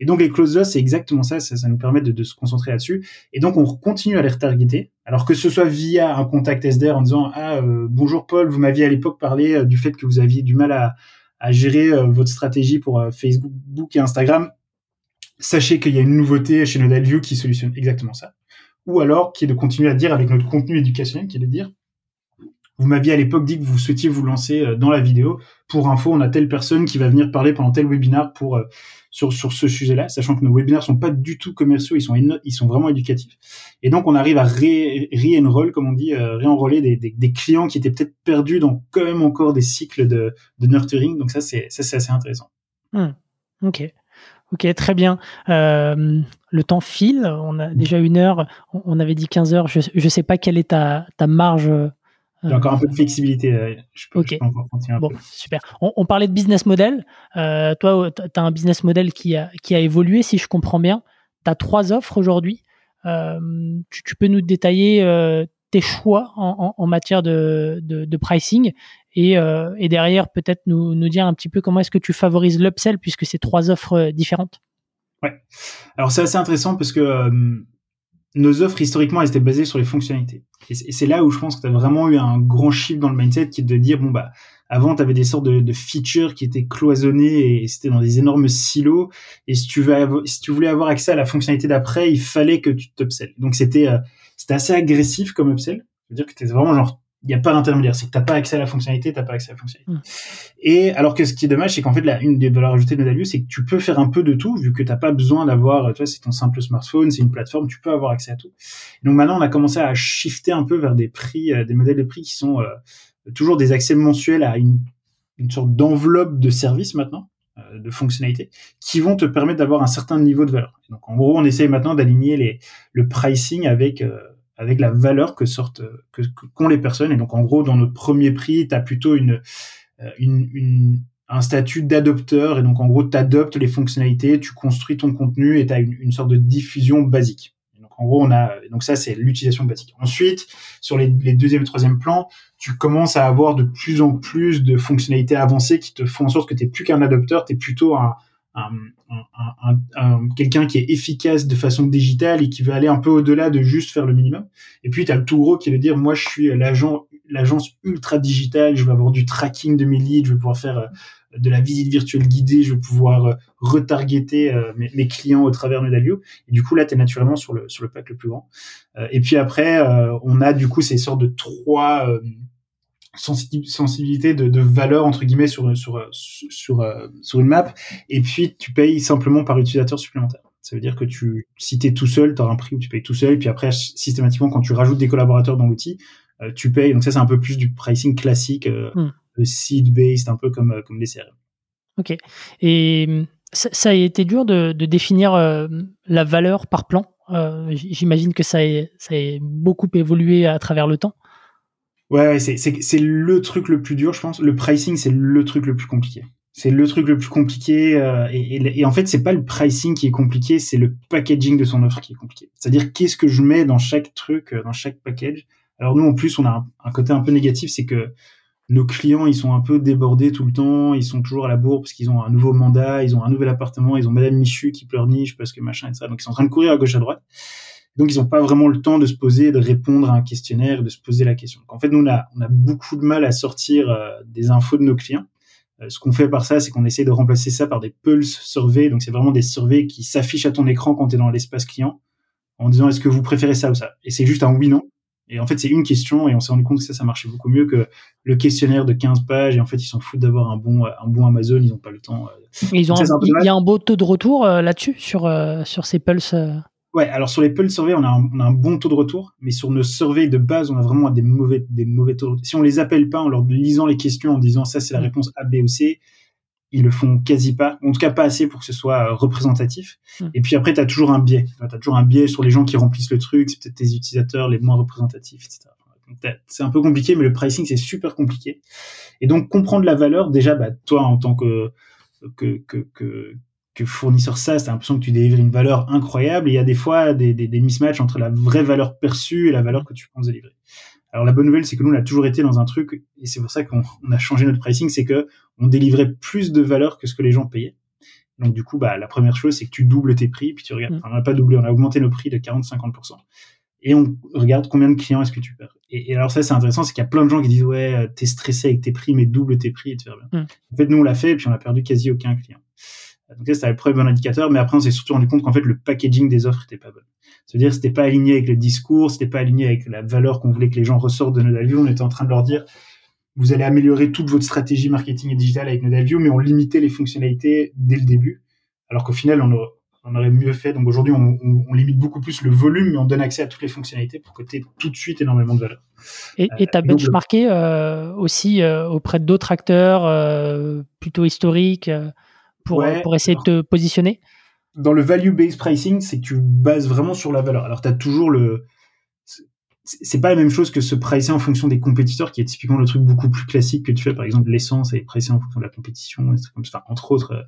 Et donc les close c'est exactement ça, ça, nous permet de, se concentrer là-dessus. Et donc on continue à les retargeter, alors que ce soit via un contact SDR en disant ah euh, bonjour Paul, vous m'aviez à l'époque parlé euh, du fait que vous aviez du mal à, gérer euh, votre stratégie pour Facebook et Instagram. Sachez qu'il y a une nouveauté chez Nodalview qui solutionne exactement ça. Ou alors qui est de continuer à dire avec notre contenu éducationnel, qui est de dire vous m'aviez à l'époque dit que vous souhaitiez vous lancer dans la vidéo. Pour info, on a telle personne qui va venir parler pendant tel webinaire pour sur, sur ce sujet-là, sachant que nos webinaires sont pas du tout commerciaux, ils sont, ils sont vraiment éducatifs. Et donc, on arrive à re-enroll, comme on dit, euh, des, des, clients qui étaient peut-être perdus dans quand même encore des cycles de, nurturing. Donc ça, c'est c'est assez intéressant. Hmm. Ok. Ok, très bien. Euh, le temps file. On a déjà une heure. On avait dit 15 heures. Je ne sais pas quelle est ta, ta marge j'ai encore un peu de flexibilité. Euh, je peux, je peux encore continuer un bon, peu. super. On, on, parlait de business model. Euh, toi, tu as un business model qui a, qui a évolué, si je comprends bien. Tu as trois offres aujourd'hui. Euh, tu, tu, peux nous détailler euh, tes choix en, en, en matière de, de, de, pricing et, euh, et derrière, peut-être nous, nous dire un petit peu comment est-ce que tu favorises l'upsell puisque c'est trois offres différentes. Ouais. Alors, c'est assez intéressant parce que euh, nos offres historiquement elles étaient basées sur les fonctionnalités. Et c'est là où je pense que tu as vraiment eu un grand shift dans le mindset qui est de dire bon bah avant tu avais des sortes de, features qui étaient cloisonnées et c'était dans des énormes silos et si tu veux si tu voulais avoir accès à la fonctionnalité d'après, il fallait que tu t'upsell. Donc c'était euh, c'était assez agressif comme upsell. C'est-à-dire que tu vraiment genre il n'y a pas d'intermédiaire. C'est que t'as pas accès à la fonctionnalité, t'as pas accès à la fonctionnalité. Mmh. Et alors que ce qui est dommage, c'est qu'en fait, la, une des valeurs ajoutées de Nodalview, c'est que tu peux faire un peu de tout, vu que t'as pas besoin d'avoir, tu vois, c'est ton simple smartphone, c'est une plateforme, tu peux avoir accès à tout. donc maintenant, on a commencé à shifter un peu vers des prix, euh, des modèles de prix qui sont euh, toujours des accès mensuels à une, une sorte d'enveloppe de services maintenant euh, de fonctionnalités qui vont te permettre d'avoir un certain niveau de valeur. donc en gros, on essaye maintenant d'aligner les le pricing avec euh, avec la valeur que sortent que qu'ont les personnes. Et donc en gros, dans notre premier prix, tu as plutôt une, euh, une, une, un statut d'adopteur. Et donc en gros, tu adoptes les fonctionnalités, tu construis ton contenu et tu as une, une, sorte de diffusion basique. Donc en gros, on a donc ça c'est l'utilisation basique. Ensuite, sur les, les deuxième et troisième plans, tu commences à avoir de plus en plus de fonctionnalités avancées qui te font en sorte que tu plus qu'un adopteur, tu es plutôt un, un, un, un, quelqu'un qui est efficace de façon digitale et qui veut aller un peu au-delà de juste faire le minimum. Et puis, tu as le tout gros qui veut dire, moi, je suis l'agent l'agence ultra digitale, je vais avoir du tracking de mes leads, je vais pouvoir faire de la visite virtuelle guidée, je vais pouvoir retargeter mes, clients au travers de Medalio. Et du coup, là, tu es naturellement sur le, sur le pack le plus grand. et puis après, on a du coup ces sortes de trois sensibilité de, de, valeur entre guillemets sur sur sur euh, sur une map et puis tu payes simplement par utilisateur supplémentaire. Ça veut dire que tu si tu es tout seul, tu as un prix où tu payes tout seul et puis après systématiquement quand tu rajoutes des collaborateurs dans l'outil, euh, tu payes. Donc ça c'est un peu plus du pricing classique euh, hmm. seed based un peu comme euh, comme les CRM. OK. Et ça, ça, a été dur de, de définir la valeur par plan. J'imagine que ça ça a beaucoup évolué à travers le temps. Ouais, c'est le truc le plus dur, je pense. Le pricing, c'est le truc le plus compliqué. C'est le truc le plus compliqué. Euh, et, et, en fait, c'est pas le pricing qui est compliqué, c'est le packaging de son offre qui est compliqué. C'est-à-dire qu'est-ce que je mets dans chaque truc, euh, dans chaque package? Alors nous, en plus, on a un, côté un peu négatif, c'est que nos clients, ils sont un peu débordés tout le temps, ils sont toujours à la bourre parce qu'ils ont un nouveau mandat, ils ont un nouvel appartement, ils ont Madame Michu qui pleurniche parce que machin et ça. Donc ils sont en train de courir à gauche à droite. Donc, ils n'ont pas vraiment le temps de se poser, de répondre à un questionnaire, de se poser la question. en fait, nous, on a, on a beaucoup de mal à sortir euh, des infos de nos clients. Euh, ce qu'on fait par ça, c'est qu'on essaie de remplacer ça par des pulse surveys. Donc, c'est vraiment des surveys qui s'affichent à ton écran quand tu es dans l'espace client en disant est-ce que vous préférez ça ou ça? Et c'est juste un oui-non. Et en fait, c'est une question et on s'est rendu compte que ça, ça marchait beaucoup mieux que le questionnaire de 15 pages. Et en fait, ils s'en foutent d'avoir un bon, un bon Amazon, ils n'ont pas le temps. Euh. Ils ont il y a un beau taux de retour là-dessus, sur, sur ces pulse Ouais, alors sur les pulse surveys, on a, un, on a un bon taux de retour, mais sur nos surveys de base, on a vraiment des mauvais, des mauvais taux de retour. Si on les appelle pas en leur lisant les questions, en disant ça c'est la mm. réponse A, B ou C, ils le font quasi pas, en tout cas pas assez pour que ce soit euh, représentatif. Mm. Et puis après, tu as toujours un biais. Tu as toujours un biais sur les gens qui remplissent le truc, c'est peut-être tes utilisateurs les moins représentatifs, etc. C'est un peu compliqué, mais le pricing, c'est super compliqué. Et donc, comprendre la valeur, déjà, bah, toi, en tant que, que, que, que que fournisseur SaaS, t'as l'impression que tu délivres une valeur incroyable et il y a des fois des, des, des mismatchs entre la vraie valeur perçue et la valeur que tu penses délivrer. Alors la bonne nouvelle, c'est que nous, on a toujours été dans un truc, et c'est pour ça qu'on a changé notre pricing, c'est que on délivrait plus de valeur que ce que les gens payaient. Donc du coup, bah, la première chose, c'est que tu doubles tes prix, puis tu regardes, mm. on n'a pas doublé, on a augmenté nos prix de 40-50%. Et on regarde combien de clients est-ce que tu perds. Et, alors ça, c'est intéressant, c'est qu'il y a plein de gens qui disent, ouais, t'es stressé avec tes prix, mais double tes prix et tu vas bien. Mm. En fait, nous, on l'a fait, et puis on a perdu quasi aucun client. Donc ça, c'était le premier bon indicateur, mais après, on s'est surtout rendu compte qu'en fait, le packaging des offres était pas bon. C'est-à-dire, c'était pas aligné avec le discours, c'était pas aligné avec la valeur qu'on voulait que les gens ressortent de Nodalview. On était en train de leur dire, vous allez améliorer toute votre stratégie marketing et digital avec Nodalview, mais on limitait les fonctionnalités dès le début. Alors qu'au final, on aurait, on aurait mieux fait. Donc aujourd'hui, on, on, limite beaucoup plus le volume, mais on donne accès à toutes les fonctionnalités pour aies tout de suite énormément de valeur. Et tu as benchmarké euh, aussi euh, auprès d'autres acteurs euh, plutôt historiques pour, pour essayer de te positionner? Dans le value-based pricing, c'est que tu bases vraiment sur la valeur. Alors, tu as toujours le. C'est pas la même chose que se pricer en fonction des compétiteurs, qui est typiquement le truc beaucoup plus classique que tu fais, par exemple, l'essence et pricer en fonction de la compétition, entre autres.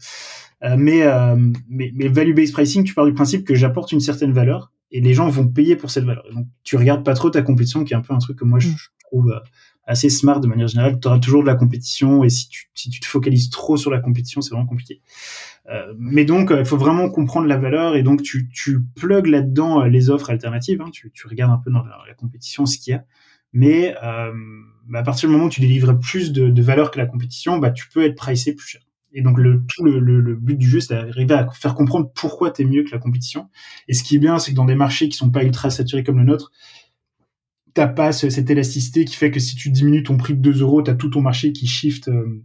Euh, mais, euh, mais, mais value-based pricing, tu pars du principe que j'apporte une certaine valeur et les gens vont payer pour cette valeur. Donc, tu regardes pas trop ta compétition, qui est un peu un truc que moi, je, mm. trouve euh, assez smart de manière générale. Tu auras toujours de la compétition et si tu, si tu te focalises trop sur la compétition, c'est vraiment compliqué. Euh, mais donc, euh, il faut vraiment comprendre la valeur et donc tu, tu plugues là-dedans euh, les offres alternatives. Hein. Tu, tu, regardes un peu dans la, compétition ce qu'il y a. Mais euh, à partir du moment où tu délivres plus de, de valeur que la compétition, bah, tu peux être pricé plus cher. Et donc le, tout le, le, but du jeu, c'est d'arriver à faire comprendre pourquoi tu es mieux que la compétition. Et ce qui est bien, c'est que dans des marchés qui sont pas ultra saturés comme le nôtre, t'as pas cette élasticité qui fait que si tu diminues ton prix de 2 euros, t'as tout ton marché qui shift euh,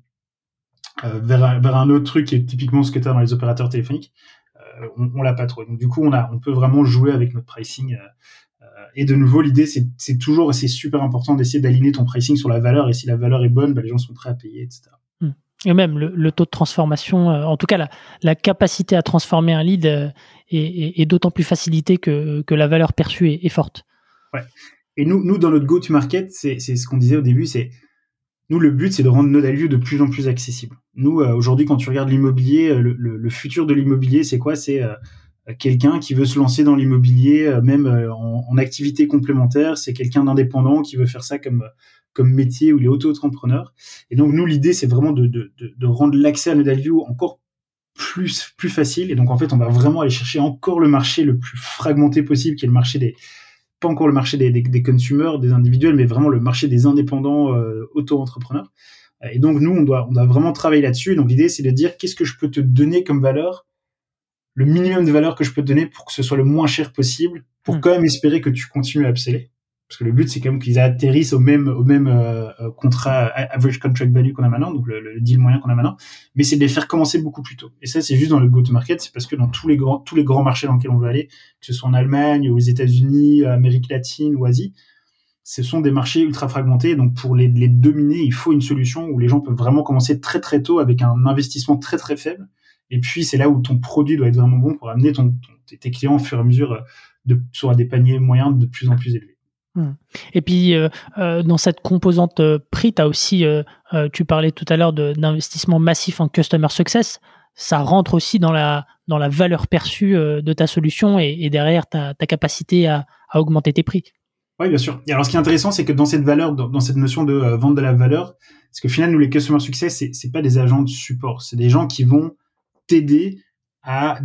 euh, vers, un, vers un autre truc qui est typiquement ce que t'as dans les opérateurs téléphoniques. Euh, on, on l'a pas trop. Donc du coup, on a, on peut vraiment jouer avec notre pricing. et de nouveau, l'idée, c'est toujours, c'est super important d'essayer d'aligner ton pricing sur la valeur. Et si la valeur est bonne, bah, les gens sont prêts à payer, etc. Hmm. Et même le, taux de transformation, en tout cas la, la, capacité à transformer un lead est, est, d'autant plus facilité que, que la valeur perçue est, est forte. Ouais. Et nous, nous dans notre go-to-market, c'est ce qu'on disait au début, c'est nous, le but, c'est de rendre Nodalview de plus en plus accessible. Nous, euh, aujourd'hui, quand tu regardes l'immobilier, euh, le, le, futur de l'immobilier, c'est quoi? C'est euh, quelqu'un qui veut se lancer dans l'immobilier, même en, en, activité complémentaire. C'est quelqu'un d'indépendant qui veut faire ça comme comme métier ou il est auto-entrepreneur. Et donc, nous, l'idée, c'est vraiment de, de, de, de, rendre l'accès à Nodalview encore plus plus facile. Et donc, en fait, on va vraiment aller chercher encore le marché le plus fragmenté possible, qui est le marché des pas encore le marché des, des, des consumers, des individuels, mais vraiment le marché des indépendants auto-entrepreneurs. Et donc nous, on doit, on doit vraiment travailler là-dessus. Donc l'idée, c'est de dire qu'est-ce que je peux te donner comme valeur, le minimum de valeur que je peux te donner pour que ce soit le moins cher possible, pour hmm. quand même espérer que tu continues à upseller. Parce que le but, c'est quand même qu'ils atterrissent au même, au même euh, euh, contrat average contract value qu'on a maintenant, donc le, deal moyen qu'on a maintenant. Mais c'est de les faire commencer beaucoup plus tôt. Et ça, c'est juste dans le go-to-market, c'est parce que dans tous les grands, tous les grands marchés dans lesquels on veut aller, que ce soit en Allemagne, aux États-Unis, Amérique latine ou Asie, ce sont des marchés ultra fragmentés. Donc pour les, les, dominer, il faut une solution où les gens peuvent vraiment commencer très très tôt avec un investissement très très faible. Et puis c'est là où ton produit doit être vraiment bon pour amener ton, tes clients au fur et à mesure euh, de, sur des paniers moyens de plus en plus élevés. Hmm. Et puis, euh, euh, dans cette composante prix, as aussi, tu parlais tout à l'heure d'investissement massif en customer success. Ça rentre aussi dans la, dans la valeur perçue de ta solution et, derrière ta, ta capacité à, à augmenter tes prix. Oui, bien sûr. Et alors, ce qui est intéressant, c'est que dans cette valeur, dans, cette notion de euh, vente de la valeur, parce que finalement, nous, les customer success, c'est, c'est pas des agents de support, c'est des gens qui vont t'aider à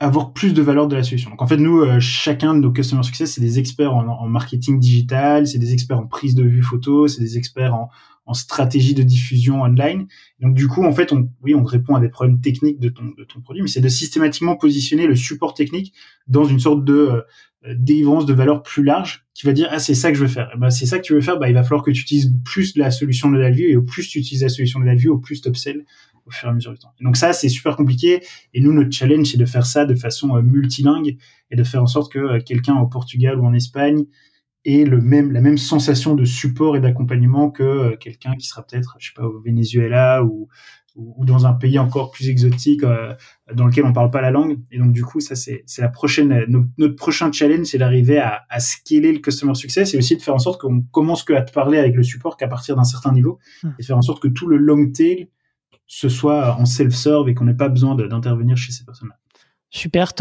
avoir plus de valeur de la solution. Donc, en fait, nous, euh, chacun de nos customer success, c'est des experts en, en, marketing digital, c'est des experts en prise de vue photo, c'est des experts en, en stratégie de diffusion online. Donc, du coup, en fait, on, oui, on répond à des problèmes techniques de ton, de ton produit, mais c'est de systématiquement positionner le support technique dans une sorte de euh, délivrance de valeur plus large qui va dire ah c'est ça que je veux faire. Eh ben, c'est ça que tu veux faire, bah, il va falloir que tu utilises plus la solution de la vue et au plus tu utilises la solution de la vue, au plus tu upsell au fur et à mesure du temps. donc ça c'est super compliqué et nous notre challenge c'est de faire ça de façon euh, multilingue et de faire en sorte que euh, quelqu'un au Portugal ou en Espagne ait le même la même sensation de support et d'accompagnement que euh, quelqu'un qui sera peut-être je sais pas au Venezuela ou ou, dans un pays encore plus exotique euh, dans lequel on parle pas la langue. Et donc du coup, ça c'est la prochaine notre, prochain challenge, c'est d'arriver à, à scaler le customer success et aussi de faire en sorte qu'on commence que à te parler avec le support qu'à partir d'un certain niveau hmm. et faire en sorte que tout le long tail ce soit en self-serve et qu'on n'ait pas besoin d'intervenir chez ces personnes-là. Super,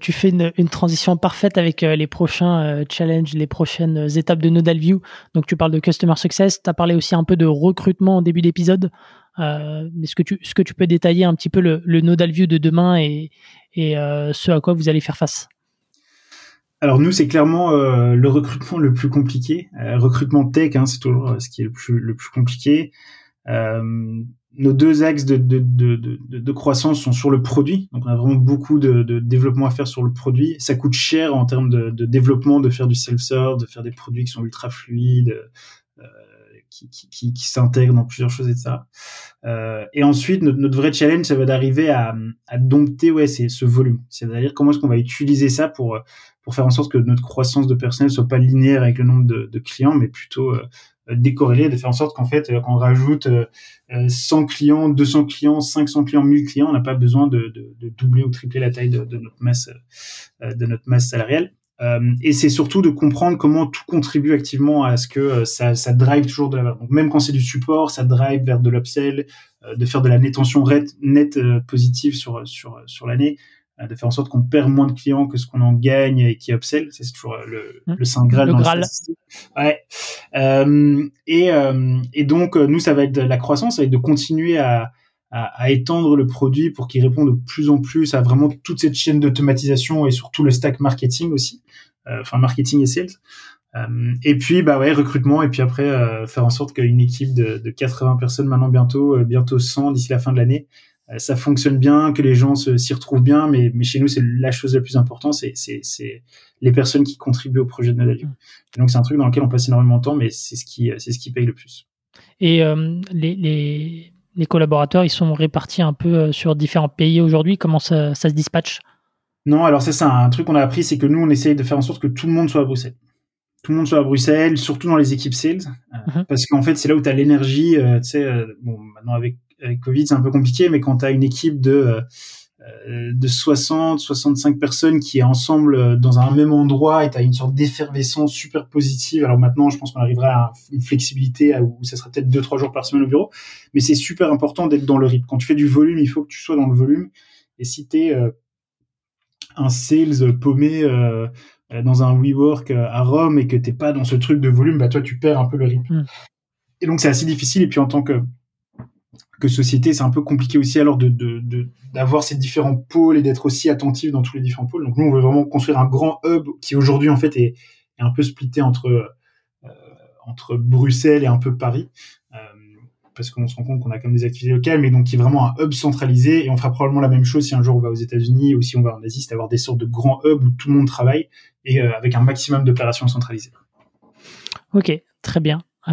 tu fais une, une, transition parfaite avec euh, les prochains euh, challenges, les prochaines étapes de Nodal View. Donc tu parles de Customer Success, tu as parlé aussi un peu de recrutement en début d'épisode. Euh, Est-ce que, tu, ce que tu peux détailler un petit peu le, le Nodal View de demain et, et ce à quoi vous allez faire face? Alors nous, c'est clairement le recrutement le plus compliqué. Recrutement tech, hein, c'est toujours ce qui est le plus, le plus compliqué. Nos deux axes de, de, de, de, croissance sont sur le produit. Donc on a vraiment beaucoup de, développement à faire sur le produit. Ça coûte cher en termes de, développement, de faire du self-serve, de faire des produits qui sont ultra fluides, qui, qui, qui, s'intègre dans plusieurs choses et ça. Euh, et ensuite, notre, notre, vrai challenge, ça va d'arriver à, à dompter ouais, c'est ce volume. C'est-à-dire comment est-ce qu'on va utiliser ça pour pour faire en sorte que notre croissance de personnel soit pas linéaire avec le nombre de, de clients, mais plutôt euh, décorrélé, de faire en sorte qu'en fait, euh, on rajoute 100 euh, clients, 200 clients, 500 clients, 1000 clients, on n'a pas besoin de, de, de, doubler ou tripler la taille de, notre masse de notre masse salariale. Euh, et c'est surtout de comprendre comment tout contribue activement à ce que euh, ça, ça drive toujours de la valeur. Donc même quand c'est du support, ça drive vers de l'upsell, euh, de faire de la nétention nette positive sur sur sur l'année, de faire en sorte qu'on perd moins de clients que ce qu'on en gagne et qui upsell. C'est toujours le, mmh. le saint graal. Le graal. Ouais. Euh, et, et donc nous, ça va être de la croissance, ça va être de continuer à à, à, étendre le produit pour qu'il réponde de plus en plus à vraiment toute cette chaîne d'automatisation et surtout le stack marketing aussi, euh, enfin marketing et sales. Euh, et puis bah ouais recrutement et puis après euh, faire en sorte qu'une équipe de, de, 80 personnes maintenant bientôt euh, bientôt 100 d'ici la fin de l'année euh, ça fonctionne bien que les gens s'y retrouvent bien mais, mais chez nous c'est la chose la plus importante c'est les personnes qui contribuent au projet de Nodalio. Donc c'est un truc dans lequel on passe énormément de temps mais c'est ce qui ce qui paye le plus. Et les, les les collaborateurs, ils sont répartis un peu euh, sur différents pays aujourd'hui? Comment ça, se dispatche? Non, alors c'est ça. Un truc qu'on a appris, c'est que nous, on essaye de faire en sorte que tout le monde soit à Bruxelles. Tout le monde soit à Bruxelles, surtout dans les équipes sales, euh, mhm. parce qu'en fait, c'est là où tu as l'énergie. Euh, tu sais, bon, maintenant avec, avec Covid, c'est un peu compliqué, mais quand tu as une équipe de euh, de 60, 65 personnes qui est ensemble euh, dans un même endroit et tu as une sorte d'effervescence super positive. Alors maintenant, je pense qu'on arrivera à une flexibilité où ça sera peut-être deux trois jours par semaine au bureau, mais c'est super important d'être dans le rythme. Quand tu fais du volume, il faut que tu sois dans le volume. Et si tu es euh, un sales paumé dans un WeWork à Rome et que t'es pas dans ce truc de volume, bah toi tu perds un peu le rythme. Mm. Et donc c'est assez difficile. Et puis en tant que que société, c'est un peu compliqué aussi alors de d'avoir ces différents pôles et d'être aussi attentif dans tous les différents pôles. Donc nous, on veut vraiment construire un grand hub qui aujourd'hui en fait est est un peu splitté entre entre Bruxelles et un peu Paris parce qu'on se rend compte qu'on a comme des activités locales, mais donc qui est vraiment un hub centralisé. Et on fera probablement la même chose si un jour on va aux États-Unis ou si on va en Asie, c'est d'avoir des sortes de grands hubs où tout le monde travaille et euh, avec un maximum d'opérations centralisées. Ok, très bien. Euh,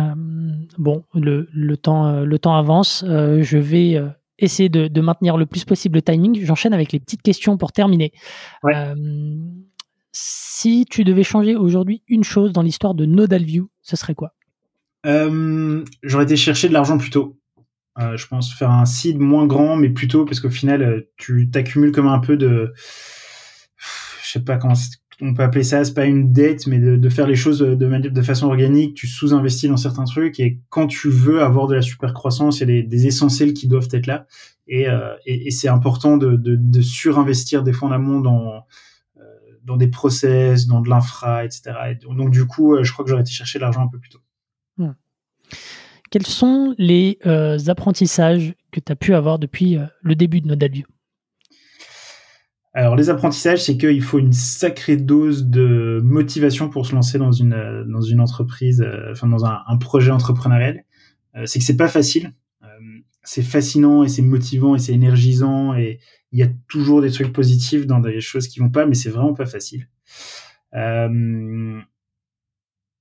bon, le, le, temps, euh, le temps avance. je vais essayer de, de, maintenir le plus possible le timing. J'enchaîne avec les petites questions pour terminer. si tu devais changer aujourd'hui une chose dans l'histoire de Nodal View, ce serait quoi? Euh, J'aurais été chercher de l'argent plus tôt. Euh, je pense faire un seed moins grand, mais plutôt parce qu'au final, euh, tu t'accumules comme un peu de, je sais pas comment on peut appeler ça, c'est pas une dette, mais de, de faire les choses de, de façon organique. Tu sous-investis dans certains trucs et quand tu veux avoir de la super croissance, il y a des, des essentiels qui doivent être là. Et, euh, et, c'est important de, de, de, surinvestir des fonds en amont dans euh, dans des process, dans de l'infra, etc. donc du coup, je crois que j'aurais été chercher l'argent un peu plus tôt. Hmm. Quels sont les euh, apprentissages que tu as pu avoir depuis euh, le début de Nodalview alors les apprentissages, c'est qu'il faut une sacrée dose de motivation pour se lancer dans une euh, dans une entreprise, enfin dans un, projet entrepreneurial. c'est que c'est pas facile. c'est fascinant et c'est motivant et c'est énergisant et il y a toujours des trucs positifs dans des choses qui vont pas, mais c'est vraiment pas facile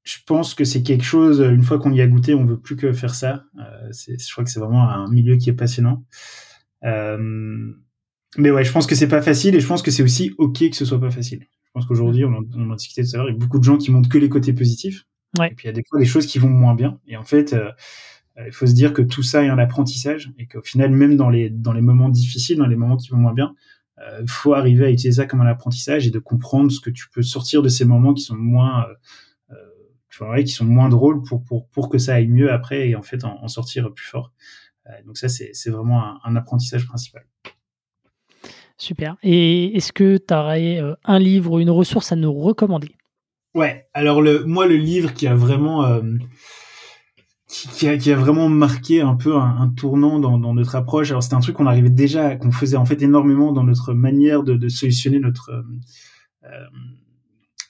je pense que c'est quelque chose, une fois qu'on y a goûté, on veut plus que faire ça. Euh, je crois que c'est vraiment un milieu qui est passionnant. Euh, mais ouais, je pense que c'est pas facile et je pense que c'est aussi ok que ce soit pas facile. Je pense qu'aujourd'hui, on, en a discuté tout à l'heure, il y a beaucoup de gens qui montrent que les côtés positifs. Ouais. Et puis il y a des fois des choses qui vont moins bien. Et en fait, euh, il faut se dire que tout ça est un apprentissage et qu'au final, même dans les dans les moments difficiles, dans les moments qui vont moins bien, il faut arriver à utiliser ça comme un apprentissage et de comprendre ce que tu peux sortir de ces moments qui sont moins qui sont moins drôles pour, pour, pour que ça aille mieux après et en fait en, sortir plus fort. Euh, donc ça, c'est vraiment un, apprentissage principal. Super. Et est-ce que tu aurais euh, un livre ou une ressource à nous recommander? Ouais. Alors moi, le livre qui a vraiment euh, qui, a, vraiment marqué un peu un, tournant dans, notre approche. Alors c'était un truc qu'on arrivait déjà, qu'on faisait en fait énormément dans notre manière de, solutionner notre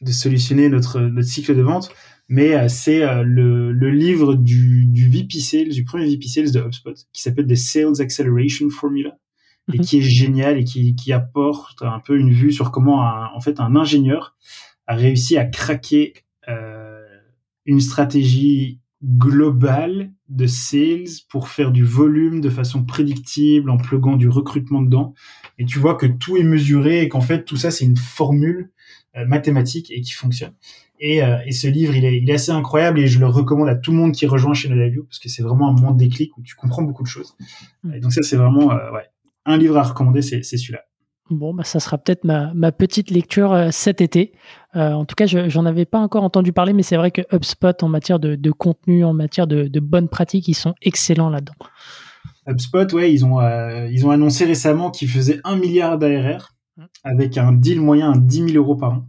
de solutionner notre notre cycle de vente mais euh, c'est euh, le, le, livre du, du VP Sales, du premier VP Sales de HubSpot, qui s'appelle The Sales Acceleration Formula, et mhm. qui est génial et qui, qui, apporte un peu une vue sur comment un, en fait un ingénieur a réussi à craquer euh, une stratégie globale de sales pour faire du volume de façon prédictible en pluguant du recrutement dedans. Et tu vois que tout est mesuré et qu'en fait tout ça c'est une formule mathématique et qui fonctionne. Et, euh, et, ce livre, il est, il est, assez incroyable et je le recommande à tout le monde qui rejoint chez Nodavio parce que c'est vraiment un moment de déclic où tu comprends beaucoup de choses. Mm. Et donc ça, c'est vraiment euh, ouais, un livre à recommander, c'est celui-là. Bon, bah, ça sera peut-être ma, ma, petite lecture euh, cet été. en tout cas, j'en avais pas encore entendu parler, mais c'est vrai que HubSpot, en matière de, de contenu, en matière de, de, bonnes pratiques, ils sont excellents là-dedans. HubSpot, ouais, ils ont, ils ont annoncé récemment qu'ils faisaient un milliard d'ARR mm. avec un deal moyen à 10 000 euros par an.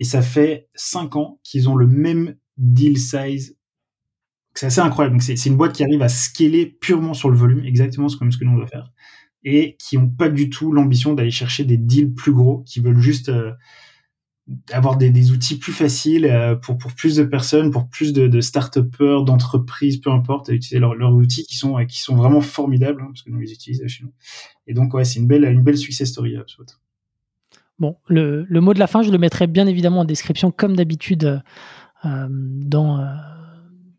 Et ça fait 5 ans qu'ils ont le même deal size. C'est assez incroyable. C'est une boîte qui arrive à scaler purement sur le volume, exactement comme ce que nous on veut faire, et qui n'ont pas du tout l'ambition d'aller chercher des deals plus gros, qui veulent juste euh, avoir des, outils plus faciles euh, pour, pour plus de personnes, pour plus de, de start-upers, d'entreprises, peu importe, à utiliser leurs outils qui sont, qui sont vraiment formidables, hein, parce que nous les utilisons chez nous. Et donc, ouais, c'est une belle, une belle success story, absolument. Bon, le, mot de la fin, je le mettrai bien évidemment en description, comme d'habitude, euh, dans, euh,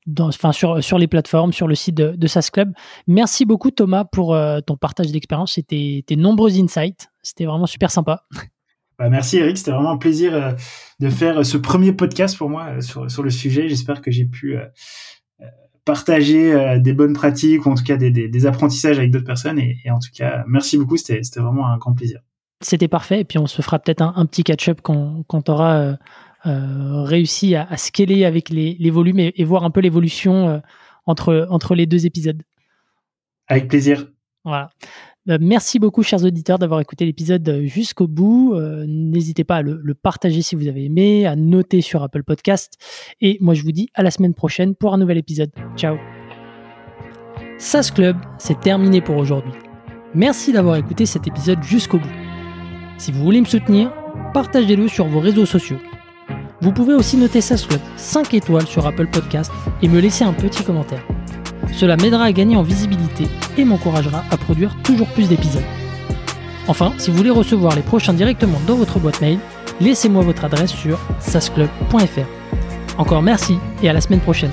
dans, enfin, sur, sur les plateformes, sur le site de, de SAS Club. Merci beaucoup, Thomas, pour euh, ton partage d'expérience et tes, nombreux insights. C'était vraiment super sympa. (laughs) Bah, merci, Eric. C'était vraiment un plaisir de faire ce premier podcast pour moi sur, sur le sujet. J'espère que j'ai pu partager des bonnes pratiques ou en tout cas des, des, apprentissages avec d'autres personnes. Et, et, en tout cas, merci beaucoup. C'était vraiment un grand plaisir c'était parfait. Et puis on se fera peut-être un, petit catch-up quand, quand tu auras euh, euh, réussi à, scaler avec les, volumes et, voir un peu l'évolution euh, entre, entre les deux épisodes. Avec plaisir. Voilà. merci beaucoup, chers auditeurs, d'avoir écouté l'épisode jusqu'au bout. N'hésitez pas à le, le, partager si vous avez aimé, à noter sur Apple Podcast. Et moi, je vous dis à la semaine prochaine pour un nouvel épisode. Ciao. SAS Club, c'est terminé pour aujourd'hui. Merci d'avoir écouté cet épisode jusqu'au bout. Si vous voulez me soutenir, partagez-le sur vos réseaux sociaux. Vous pouvez aussi noter Club 5 étoiles sur Apple Podcast et me laisser un petit commentaire. Cela m'aidera à gagner en visibilité et m'encouragera à produire toujours plus d'épisodes. Enfin, si vous voulez recevoir les prochains directement dans votre boîte mail, laissez-moi votre adresse sur sasclub.fr. Encore merci et à la semaine prochaine.